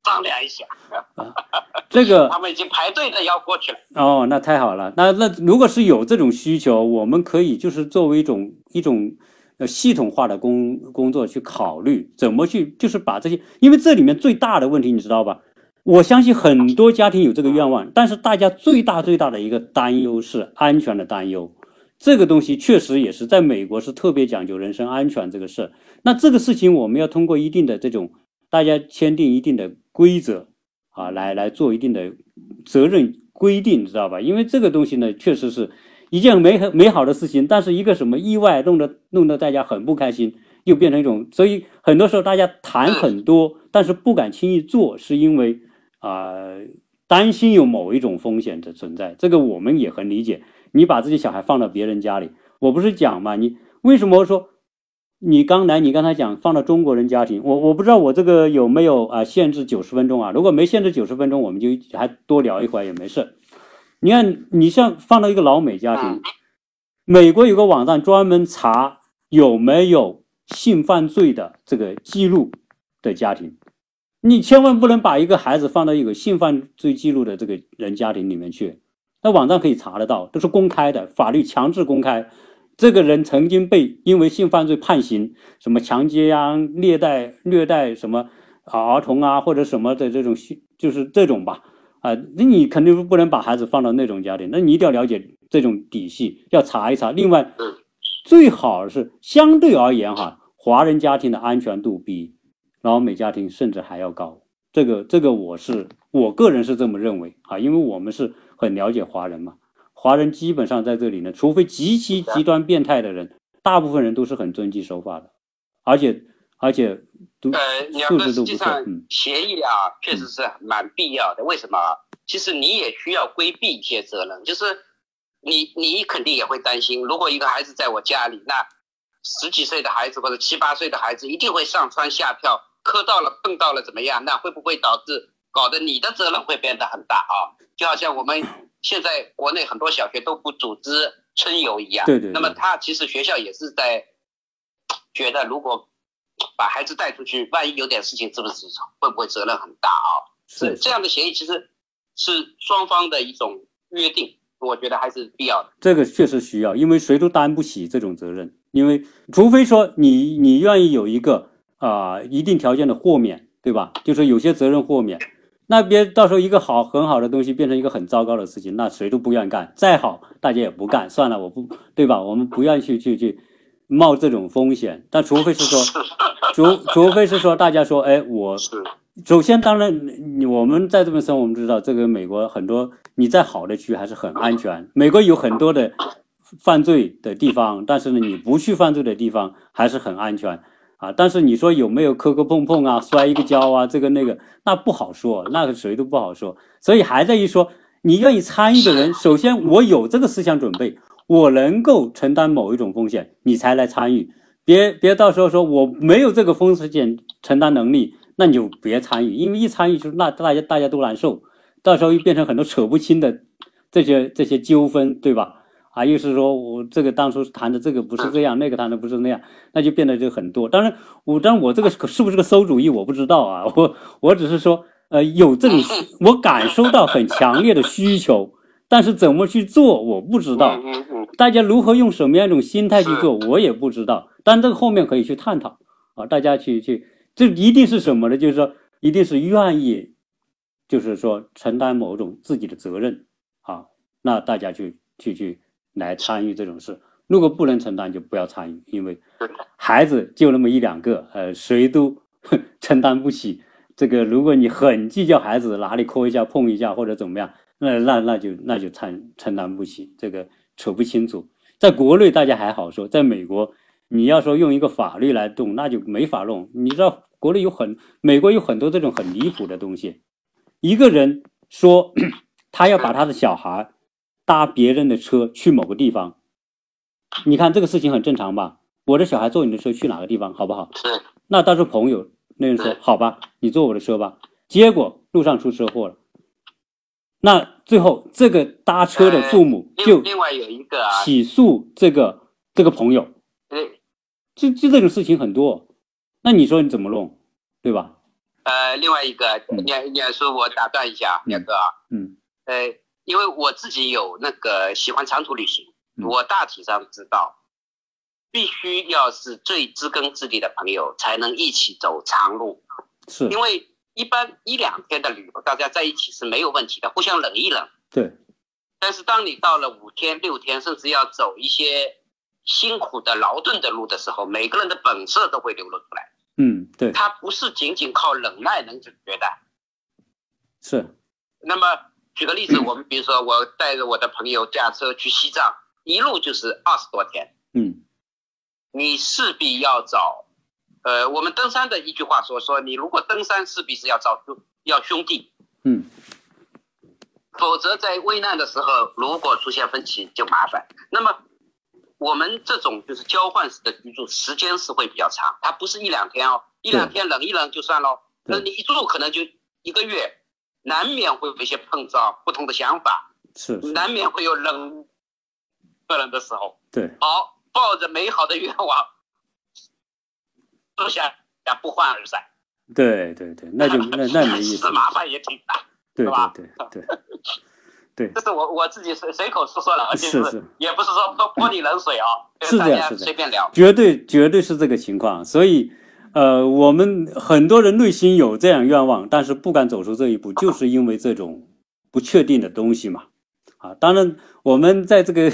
商量一下，这个 <laughs> 他们已经排队的要过去了。哦，那太好了。那那如果是有这种需求，我们可以就是作为一种一种呃系统化的工工作去考虑怎么去，就是把这些，因为这里面最大的问题你知道吧？我相信很多家庭有这个愿望，但是大家最大最大的一个担忧是安全的担忧。这个东西确实也是在美国是特别讲究人身安全这个事儿。那这个事情我们要通过一定的这种大家签订一定的规则啊，来来做一定的责任规定，知道吧？因为这个东西呢，确实是一件美好美好的事情，但是一个什么意外弄得弄得大家很不开心，又变成一种，所以很多时候大家谈很多，但是不敢轻易做，是因为啊、担心有某一种风险的存在。这个我们也很理解。你把自己小孩放到别人家里，我不是讲嘛？你为什么说你刚来？你刚才讲放到中国人家庭，我我不知道我这个有没有啊、限制九十分钟啊？如果没限制九十分钟，我们就还多聊一会儿也没事。你看，你像放到一个老美家庭嗯，美国有个网站专门查有没有性犯罪的这个记录的家庭，你千万不能把一个孩子放到一个性犯罪记录的这个人家庭里面去。那网上可以查得到，都是公开的，法律强制公开。这个人曾经被因为性犯罪判刑，什么强奸呀、虐待、虐待什么啊儿童啊，或者什么的这种性，就是这种吧。啊，那你肯定不能把孩子放到那种家庭，那你一定要了解这种底细，要查一查。另外嗯，最好是相对而言哈，华人家庭的安全度比老美家庭甚至还要高。这个这个我是我个人是这么认为啊，因为我们是很了解华人嘛，华人基本上在这里呢，除非极其极端变态的人，大部分人都是很遵纪守法的，而且而且都素个质都不错，实际上嗯协议啊，确实是蛮必要的。为什么啊？其实你也需要规避一些责任，就是你你肯定也会担心，如果一个孩子在我家里，那十几岁的孩子或者七八岁的孩子一定会上蹿下跳，磕到了碰到了怎么样？那会不会导致搞得你的责任会变得很大啊？就好像我们现在国内很多小学都不组织春游一样，对对对那么他其实学校也是在觉得，如果把孩子带出去，万一有点事情，是不是会不会责任很大啊？是这样的协议其实是双方的一种约定，我觉得还是必要的。这个确实需要，因为谁都担不起这种责任，因为除非说你你愿意有一个啊、一定条件的豁免，对吧？就是有些责任豁免，那别到时候一个好很好的东西变成一个很糟糕的事情，那谁都不愿意干，再好大家也不干，算了，我不对吧？我们不愿意去去去冒这种风险，但除非是说，除除非是说大家说，哎，我是首先，当然，你我们在这边生活，我们知道这个美国很多你在好的区还是很安全。美国有很多的犯罪的地方，但是呢，你不去犯罪的地方还是很安全啊。但是你说有没有磕磕碰碰啊、摔一个跤啊，这个那个，那不好说，那个谁都不好说。所以还在于说，你愿意参与的人，首先我有这个思想准备，我能够承担某一种风险，你才来参与。别别到时候说我没有这个风险承担能力，那你就别参与，因为一参与就那大家大家都难受，到时候又变成很多扯不清的这些这些纠纷，对吧？啊，又是说我这个当初谈的这个不是这样，那个谈的不是那样，那就变得就很多。当然，我当然我这个是不是个馊主意我不知道啊，<laughs> 我我只是说，呃，有这种我感受到很强烈的需求，但是怎么去做我不知道。大家如何用什么样一种心态去做，我也不知道。但这个后面可以去探讨啊，大家去去，这一定是什么呢？就是说，一定是愿意，就是说承担某种自己的责任啊。那大家去去去来参与这种事。如果不能承担，就不要参与，因为孩子就那么一两个，呃，谁都 <laughs> 承担不起。这个，如果你很计较孩子哪里磕一下、碰一下或者怎么样，那那那就那就承承担不起，这个扯不清楚。在国内大家还好说，在美国，你要说用一个法律来动，那就没法弄。你知道，国内有很，美国有很多这种很离谱的东西。一个人说 <clears throat> 他要把他的小孩搭别人的车去某个地方，你看这个事情很正常吧？我的小孩坐你的车去哪个地方，好不好？是，那倒是朋友，那人说好吧，你坐我的车吧。结果路上出车祸了，那最后这个搭车的父母就另另外有一个啊，起诉这个这个朋友，呃就就这种事情很多。那你说你怎么弄，对吧？呃，另外一个，嗯。鸟鸟叔，我打断一下，嗯。鸟哥啊，嗯。呃，因为我自己有那个喜欢长途旅行，嗯我大体上知道，必须要是最知根知底的朋友才能一起走长路，是因为一般一两天的旅游，大家在一起是没有问题的，互相冷一冷。对，但是当你到了五天、六天，甚至要走一些辛苦的劳顿的路的时候，每个人的本色都会流露出来。嗯对他不是仅仅靠忍耐能解决的。是，那么举个例子，我们比如说我带着我的朋友驾车去西藏，一路就是二十多天，嗯。你势必要找，呃，我们登山的一句话说说，你如果登山，势必是要找兄要兄弟，嗯。否则在危难的时候，如果出现分歧就麻烦。那么我们这种就是交换式的居住，时间是会比较长，它不是一两天哦，一两天冷一冷就算喽，那你一住可能就一个月，难免会有一些碰撞，不同的想法，是是，难免会有冷个人的时候。对好，抱着美好的愿望，坐下不欢而散，对对对，那就那那没意思。<laughs> 麻烦也挺大。对吧对对对 <laughs> 对这是我我自己随随口说说了，而且是是也不是说泼泼你冷水啊，是大家这样是这样随便聊。绝对绝对是这个情况，所以，呃，我们很多人内心有这样愿望，但是不敢走出这一步，就是因为这种不确定的东西嘛。啊，当然，我们在这个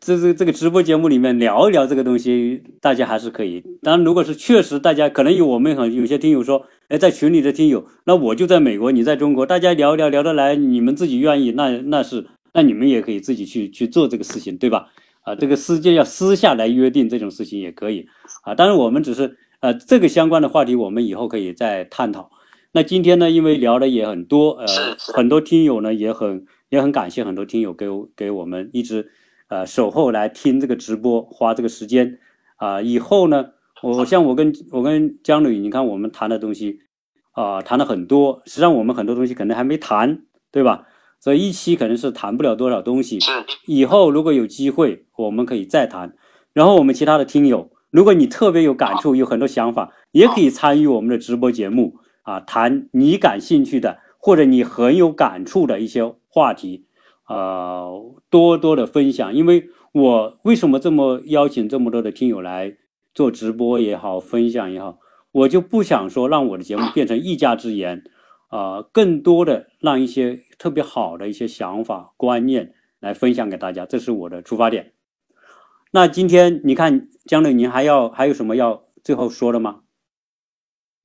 这这这个直播节目里面聊一聊这个东西，大家还是可以。当然，如果是确实大家可能有我们很有些听友说，哎，在群里的听友，那我就在美国，你在中国，大家聊一聊聊得来，你们自己愿意，那那是那你们也可以自己去去做这个事情，对吧？啊，这个私界要私下来约定这种事情也可以啊。当然，我们只是呃这个相关的话题，我们以后可以再探讨。那今天呢，因为聊的也很多，呃很多听友呢也很也很感谢很多听友给我给我们一直呃守候来听这个直播，花这个时间啊、以后呢，我像我跟我跟江磊，你看我们谈的东西啊、谈了很多，实际上我们很多东西可能还没谈，对吧？所以一期可能是谈不了多少东西。是以后如果有机会，我们可以再谈。然后我们其他的听友，如果你特别有感触，有很多想法，也可以参与我们的直播节目啊，谈你感兴趣的或者你很有感触的一些话题，呃，多多的分享。因为我为什么这么邀请这么多的听友来做直播也好，分享也好，我就不想说让我的节目变成一家之言。啊，更多的让一些特别好的一些想法、观念来分享给大家，这是我的出发点。那今天你看，江磊，您还要还有什么要最后说的吗？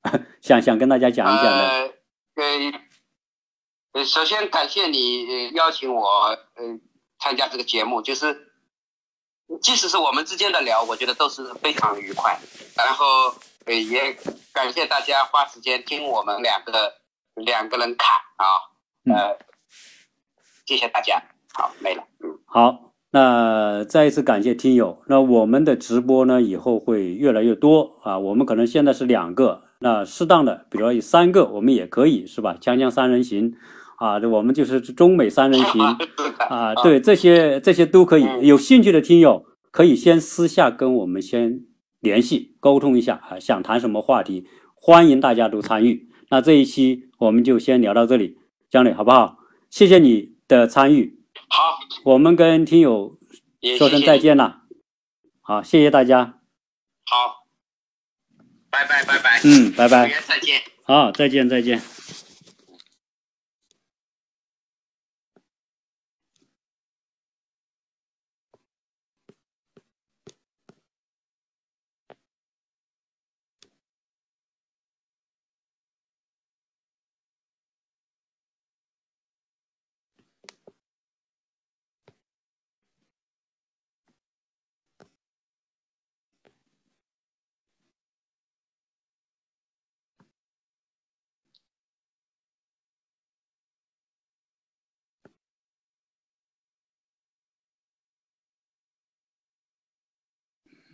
<laughs> 想想跟大家讲一讲的。呃呃呃，首先感谢你呃邀请我呃参加这个节目，就是即使是我们之间的聊，我觉得都是非常愉快。然后呃也感谢大家花时间听我们两个两个人侃啊，呃，谢谢大家。好，没了。嗯，好，那再一次感谢听友。那我们的直播呢，以后会越来越多啊。我们可能现在是两个，那适当的，比如说有三个，我们也可以是吧？锵锵三人行啊，这我们就是中美三人行。<laughs> 啊，对，这些这些都可以。嗯有兴趣的听友可以先私下跟我们先联系沟通一下啊，想谈什么话题，欢迎大家都参与。那这一期我们就先聊到这里，江磊好不好？谢谢你的参与，好，我们跟听友说声。再见了。好，谢谢大家。好，拜拜拜拜。嗯，拜拜再见。好，再见再见。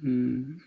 嗯。